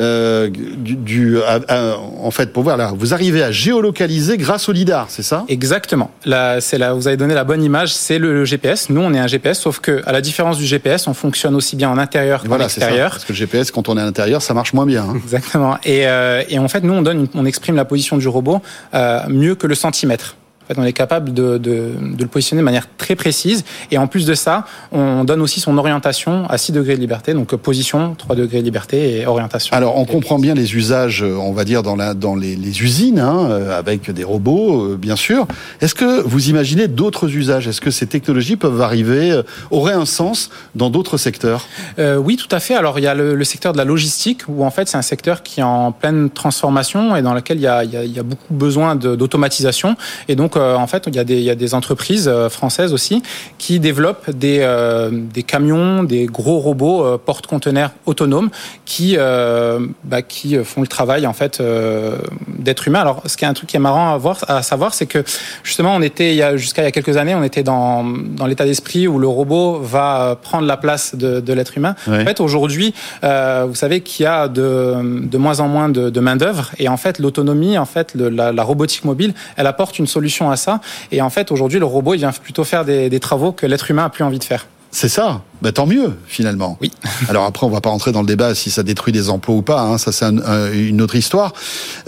euh, du, du à, à, en fait, pour voir là, vous arrivez à géolocaliser grâce au lidar, c'est ça? Exactement. Là, c'est là, vous avez donné la bonne image. C'est le, le, GPS. Nous, on est un GPS, sauf que à la différence du GPS, on fonctionne aussi bien en intérieur qu'en voilà, extérieur. Ça, parce que le GPS, quand on est à l'intérieur, ça marche moins bien. Hein. Exactement. Et, euh, et en fait, nous, on donne, on exprime la position du robot euh, mieux que le centimètre. Fait, on est capable de, de, de, le positionner de manière très précise. Et en plus de ça, on donne aussi son orientation à 6 degrés de liberté. Donc position, 3 degrés de liberté et orientation. Alors on comprend bien les usages, on va dire, dans, la, dans les, les usines, hein, avec des robots, bien sûr. Est-ce que vous imaginez d'autres usages? Est-ce que ces technologies peuvent arriver, auraient un sens dans d'autres secteurs? Euh, Oui, tout à fait. Alors il y a le, le, secteur de la logistique, où en fait c'est un secteur qui est en pleine transformation et dans lequel il y a, il y a, il y a beaucoup besoin d'automatisation. Et donc euh, en fait il y, a des, il y a des entreprises euh, françaises aussi qui développent des, euh, des camions, des gros robots euh, porte-conteneurs autonomes qui, bah, qui font le travail en fait d'être humain. Alors ce qui est un truc qui est marrant à, voir, à savoir, c'est que justement on était jusqu'à il y a quelques années, on était dans, dans l'état d'esprit où le robot va prendre la place de, de l'être humain. Ouais. En fait aujourd'hui, euh, vous savez qu'il y a de, de moins en moins de, de main d'œuvre et en fait l'autonomie, en fait le, la, la, robotique mobile, elle apporte une solution à ça. Et en fait aujourd'hui le robot il vient plutôt faire des, des travaux que l'être humain a plus envie de faire. C'est ça. Bah, tant mieux, finalement. Oui. [LAUGHS] Alors après, on va pas rentrer dans le débat si ça détruit des emplois ou pas. Hein. Ça, c'est un, un, une autre histoire.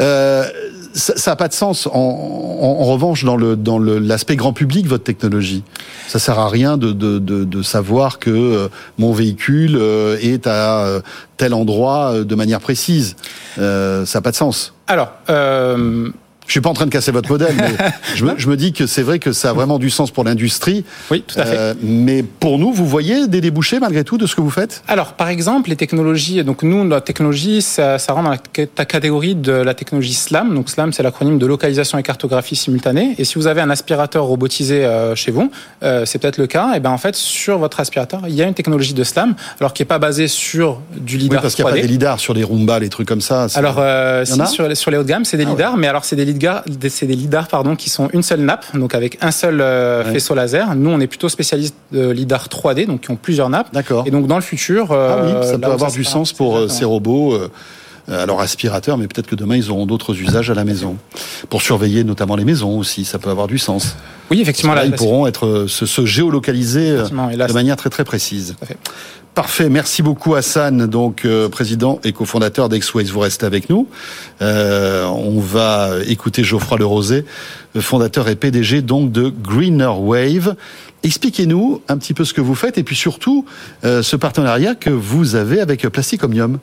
Euh, ça n'a pas de sens. En, en, en, revanche, dans le dans l'aspect grand public, votre technologie, ça sert à rien de de, de, de savoir que euh, mon véhicule euh, est à tel endroit de manière précise. ça n'a pas de sens. Alors. Euh je suis pas en train de casser votre modèle, mais [LAUGHS] je, me, je me, dis que c'est vrai que ça a vraiment du sens pour l'industrie. Oui, tout à fait. Euh, mais pour nous, vous voyez des débouchés malgré tout de ce que vous faites? Alors, par exemple, les technologies. Donc nous, la technologie, ça, ça rentre dans la catégorie de la technologie SLAM. Donc SLAM, c'est l'acronyme de localisation et cartographie simultanée. Et si vous avez un aspirateur robotisé euh, chez vous, euh, c'est peut-être le cas. Et ben en fait, sur votre aspirateur, il y a une technologie de SLAM, alors qui est pas basée sur du lidar. Oui, parce qu'il n'y a pas des lidars sur les Roomba, les trucs comme ça. Alors, si, sur les, sur les haut de gamme, c'est des ah, lidars, ouais. mais alors c'est des lidars, c'est des lidars pardon qui sont une seule nappe, donc avec un seul euh, ouais. faisceau laser. Nous, on est plutôt spécialiste de lidar 3D, donc qui ont plusieurs nappes. D'accord. Et donc dans le futur, ah oui, ça peut avoir du sens pour euh, ces robots. Euh, alors aspirateur, mais peut-être que demain ils auront d'autres usages à la maison pour surveiller notamment les maisons aussi. Ça peut avoir du sens. Oui, effectivement. Là, là, ils pourront être se, se géolocaliser de manière très très précise. Parfait, merci beaucoup Hassan, donc euh, président et cofondateur d'Exways. Vous restez avec nous. Euh, on va écouter Geoffroy Le Rosé, fondateur et PDG donc de Greener Wave. Expliquez-nous un petit peu ce que vous faites et puis surtout euh, ce partenariat que vous avez avec Plastic Omnium.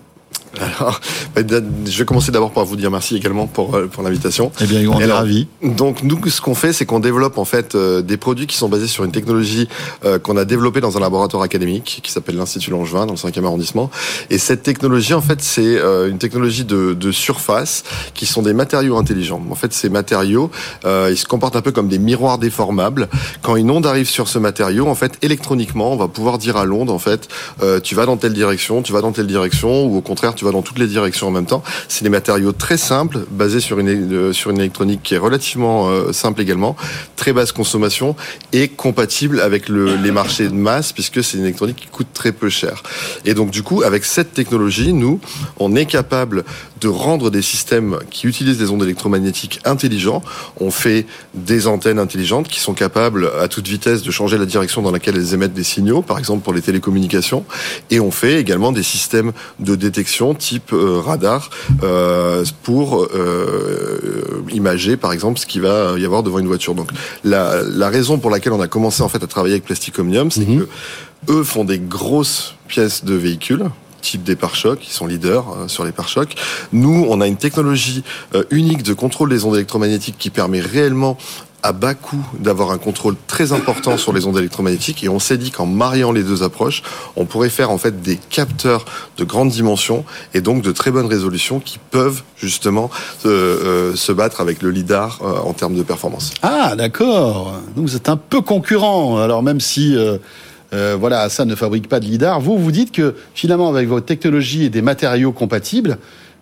Alors, je vais commencer d'abord par vous dire merci également pour, euh, pour l'invitation. Eh bien, on est ravis. Donc, nous, ce qu'on fait, c'est qu'on développe en fait euh, des produits qui sont basés sur une technologie euh, qu'on a développée dans un laboratoire académique qui s'appelle l'Institut Langevin dans le 5e arrondissement. Et cette technologie, en fait, c'est euh, une technologie de, de, surface qui sont des matériaux intelligents. En fait, ces matériaux, euh, ils se comportent un peu comme des miroirs déformables. Quand une onde arrive sur ce matériau, en fait, électroniquement, on va pouvoir dire à l'onde, en fait, euh, tu vas dans telle direction, tu vas dans telle direction, ou au contraire, tu vas dans toutes les directions en même temps. C'est des matériaux très simples, basés sur une, euh, sur une électronique qui est relativement euh, simple également, très basse consommation et compatible avec le, les marchés de masse, puisque c'est une électronique qui coûte très peu cher. Et donc du coup, avec cette technologie, nous, on est capable de rendre des systèmes qui utilisent des ondes électromagnétiques intelligents. On fait des antennes intelligentes qui sont capables à toute vitesse de changer la direction dans laquelle elles émettent des signaux, par exemple pour les télécommunications. Et on fait également des systèmes de détection type euh, radar euh, pour euh, imager par exemple ce qu'il va y avoir devant une voiture. Donc la, la, raison pour laquelle on a commencé en fait à travailler avec Plastic Omnium, c'est mmh. que eux font des grosses pièces de véhicules type des pare-chocs, qui sont leaders sur les pare-chocs. Nous, on a une technologie unique de contrôle des ondes électromagnétiques qui permet réellement à bas coût d'avoir un contrôle très important sur les ondes électromagnétiques et on s'est dit qu'en mariant les deux approches, on pourrait faire en fait des capteurs de grande dimension et donc de très bonne résolution qui peuvent justement euh, euh, se battre avec le lidar euh, en termes de performance. Ah d'accord, vous êtes un peu concurrent alors même si euh... Euh, voilà, ça ne fabrique pas de lidar. Vous, vous dites que finalement, avec votre technologie et des matériaux compatibles,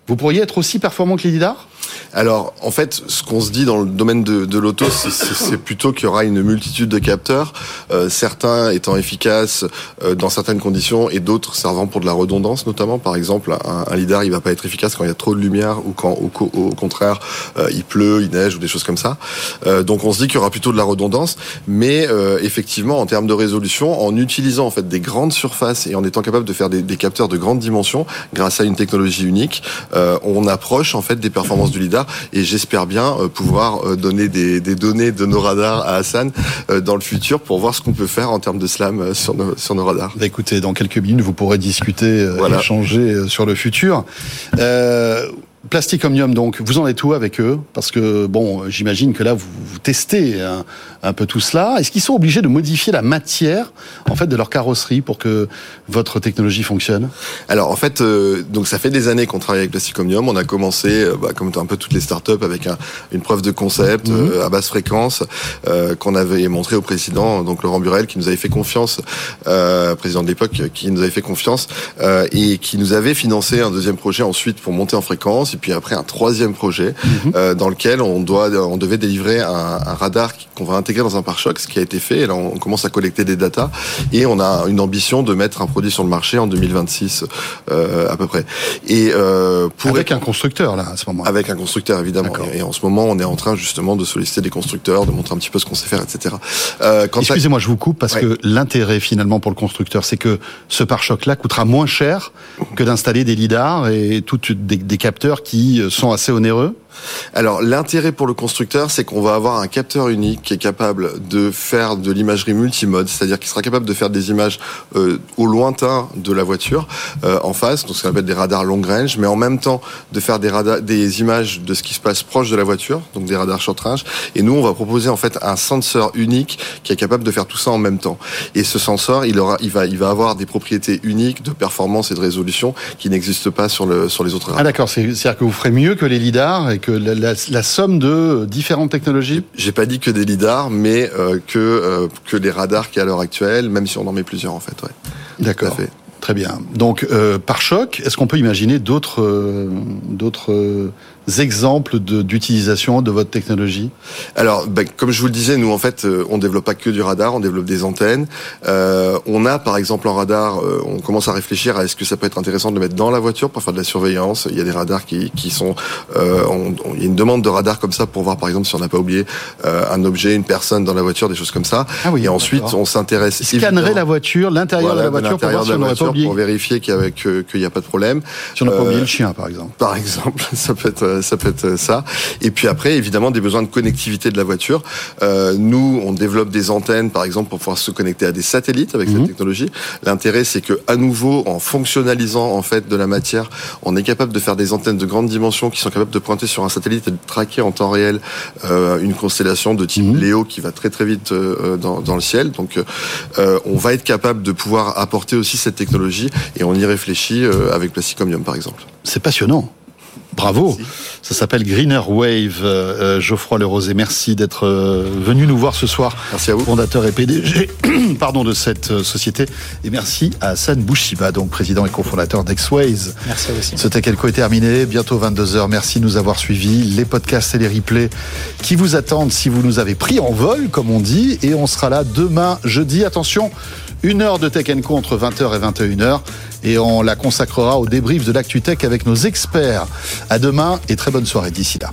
vous pourriez être aussi performant que les lidars alors, en fait, ce qu'on se dit dans le domaine de, l'auto, c'est plutôt qu'il y aura une multitude de capteurs, euh, certains étant efficaces euh, dans certaines conditions et d'autres servant pour de la redondance, notamment. Par exemple, un, lidar, il va pas être efficace quand il y a trop de lumière ou quand, au, contraire, euh, il pleut, il neige ou des choses comme ça. Donc, on se dit qu'il y aura plutôt de la redondance, mais effectivement, en termes de résolution, en utilisant en fait des grandes surfaces et en étant capable de faire des, des capteurs de grande dimension, grâce à une technologie unique, on approche en fait des performances du du lidar. Et j'espère bien euh, pouvoir euh, donner des, des, données de nos radars à Hassan euh, dans le futur pour voir ce qu'on peut faire en termes de slam sur nos, sur nos radars. Bah écoutez, dans quelques minutes, vous pourrez discuter, voilà. échanger sur le futur. Euh, Plastic Omnium, donc, vous en êtes où avec eux? Parce que, bon, j'imagine que là, vous, vous testez un, un, peu tout cela. Est-ce qu'ils sont obligés de modifier la matière, en fait, de leur carrosserie pour que votre technologie fonctionne? Alors, en fait, euh, donc ça fait des années qu'on travaille avec Plastic Omnium. On a commencé, euh, bah, comme un peu toutes les startups, avec un, une preuve de concept mmh. euh, à basse fréquence euh, qu'on avait montré au président, donc Laurent Burel, qui nous avait fait confiance, euh, président de l'époque, qui nous avait fait confiance et qui nous avait financé un deuxième projet ensuite pour monter en fréquence et puis après un troisième projet euh, dans lequel on doit, on devait délivrer un, un radar qu'on va intégrer dans un pare-choc, ce qui a été fait. Et là, on commence à collecter des datas et on a une ambition de mettre un produit sur le marché en 2026 euh, à peu près. Et euh, pour avec un constructeur là à ce moment. -là. Avec un constructeur évidemment. Et en ce moment, on est en train justement de solliciter des constructeurs, de montrer un petit peu ce qu'on sait faire, etc. Euh, Excusez-moi, je vous coupe parce ouais. que l'intérêt finalement pour le constructeur, c'est que ce pare-choc là coûtera moins cher que d'installer des lidars et toutes des, des capteurs qui sont assez onéreux alors l'intérêt pour le constructeur, c'est qu'on va avoir un capteur unique qui est capable de faire de l'imagerie multimode, c'est-à-dire qu'il sera capable de faire des images euh, au lointain de la voiture euh, en face, donc ce qu'on appelle des radars long range, mais en même temps de faire des radars, des images de ce qui se passe proche de la voiture, donc des radars short range. Et nous, on va proposer en fait un sensor unique qui est capable de faire tout ça en même temps. Et ce sensor, il aura, il va, il va avoir des propriétés uniques de performance et de résolution qui n'existent pas sur le sur les autres radars. Ah d'accord, c'est-à-dire que vous ferez mieux que les lidars que la, la, la, somme de différentes technologies J'ai pas dit que des lidars, mais euh, que euh, que les radars qui à l'heure actuelle, même si on en met plusieurs en fait. Ouais. D'accord. Très bien. Donc euh, par choc, est-ce qu'on peut imaginer d'autres euh, d'autres euh, exemples d'utilisation de, de, votre technologie Alors, ben, comme je vous le disais, nous en fait, euh, on développe pas que du radar, on développe des antennes. Euh, on a par exemple en radar, euh, on commence à réfléchir à est-ce que ça peut être intéressant de le mettre dans la voiture pour faire de la surveillance. Il y a des radars qui, qui sont, euh, on, on, il y a une demande de radar comme ça pour voir par exemple si on n'a pas oublié un objet, une personne dans la voiture, des choses comme ça. Ah oui, Et ensuite, on s'intéresse. Scannerait la voiture, l'intérieur voilà, de la voiture pour voir si on n'aurait pas oublié. Pour vérifier qu'il n'y a, a, pas de problème. Si on n'a pas oublié le chien, par exemple. Par exemple, [LAUGHS] ça peut être, ça peut être ça. Et puis après, évidemment, des besoins de connectivité de la voiture. Euh, nous, on développe des antennes, par exemple, pour pouvoir se connecter à des satellites avec mmh. cette technologie. L'intérêt, c'est que, à nouveau, en fonctionnalisant en fait de la matière, on est capable de faire des antennes de grande dimension qui sont capables de pointer sur un satellite et de traquer en temps réel euh, une constellation de type mmh. Léo qui va très très vite euh, dans, dans, le ciel. Donc, euh, on va être capable de pouvoir apporter aussi cette technologie et on y réfléchit euh, avec Plasticomium, par exemple. C'est passionnant. Bravo. Merci. Ça s'appelle Greener Wave. Euh, Geoffroy Lerosé, merci d'être euh, venu nous voir ce soir. Merci à vous. Fondateur et PDG [CLEARS THROAT] pardon, de cette euh, société. Et merci à Hassan Bouchiba, donc président et cofondateur d'Exways. Merci aussi. Ce Tech Co est terminé. Bientôt 22h. Merci de nous avoir suivis. Les podcasts et les replays qui vous attendent si vous nous avez pris en vol, comme on dit. Et on sera là demain, jeudi. Attention, une heure de Tech Co entre 20h et 21h et on la consacrera au débrief de l'ActuTech avec nos experts. À demain et très bonne soirée d'ici là.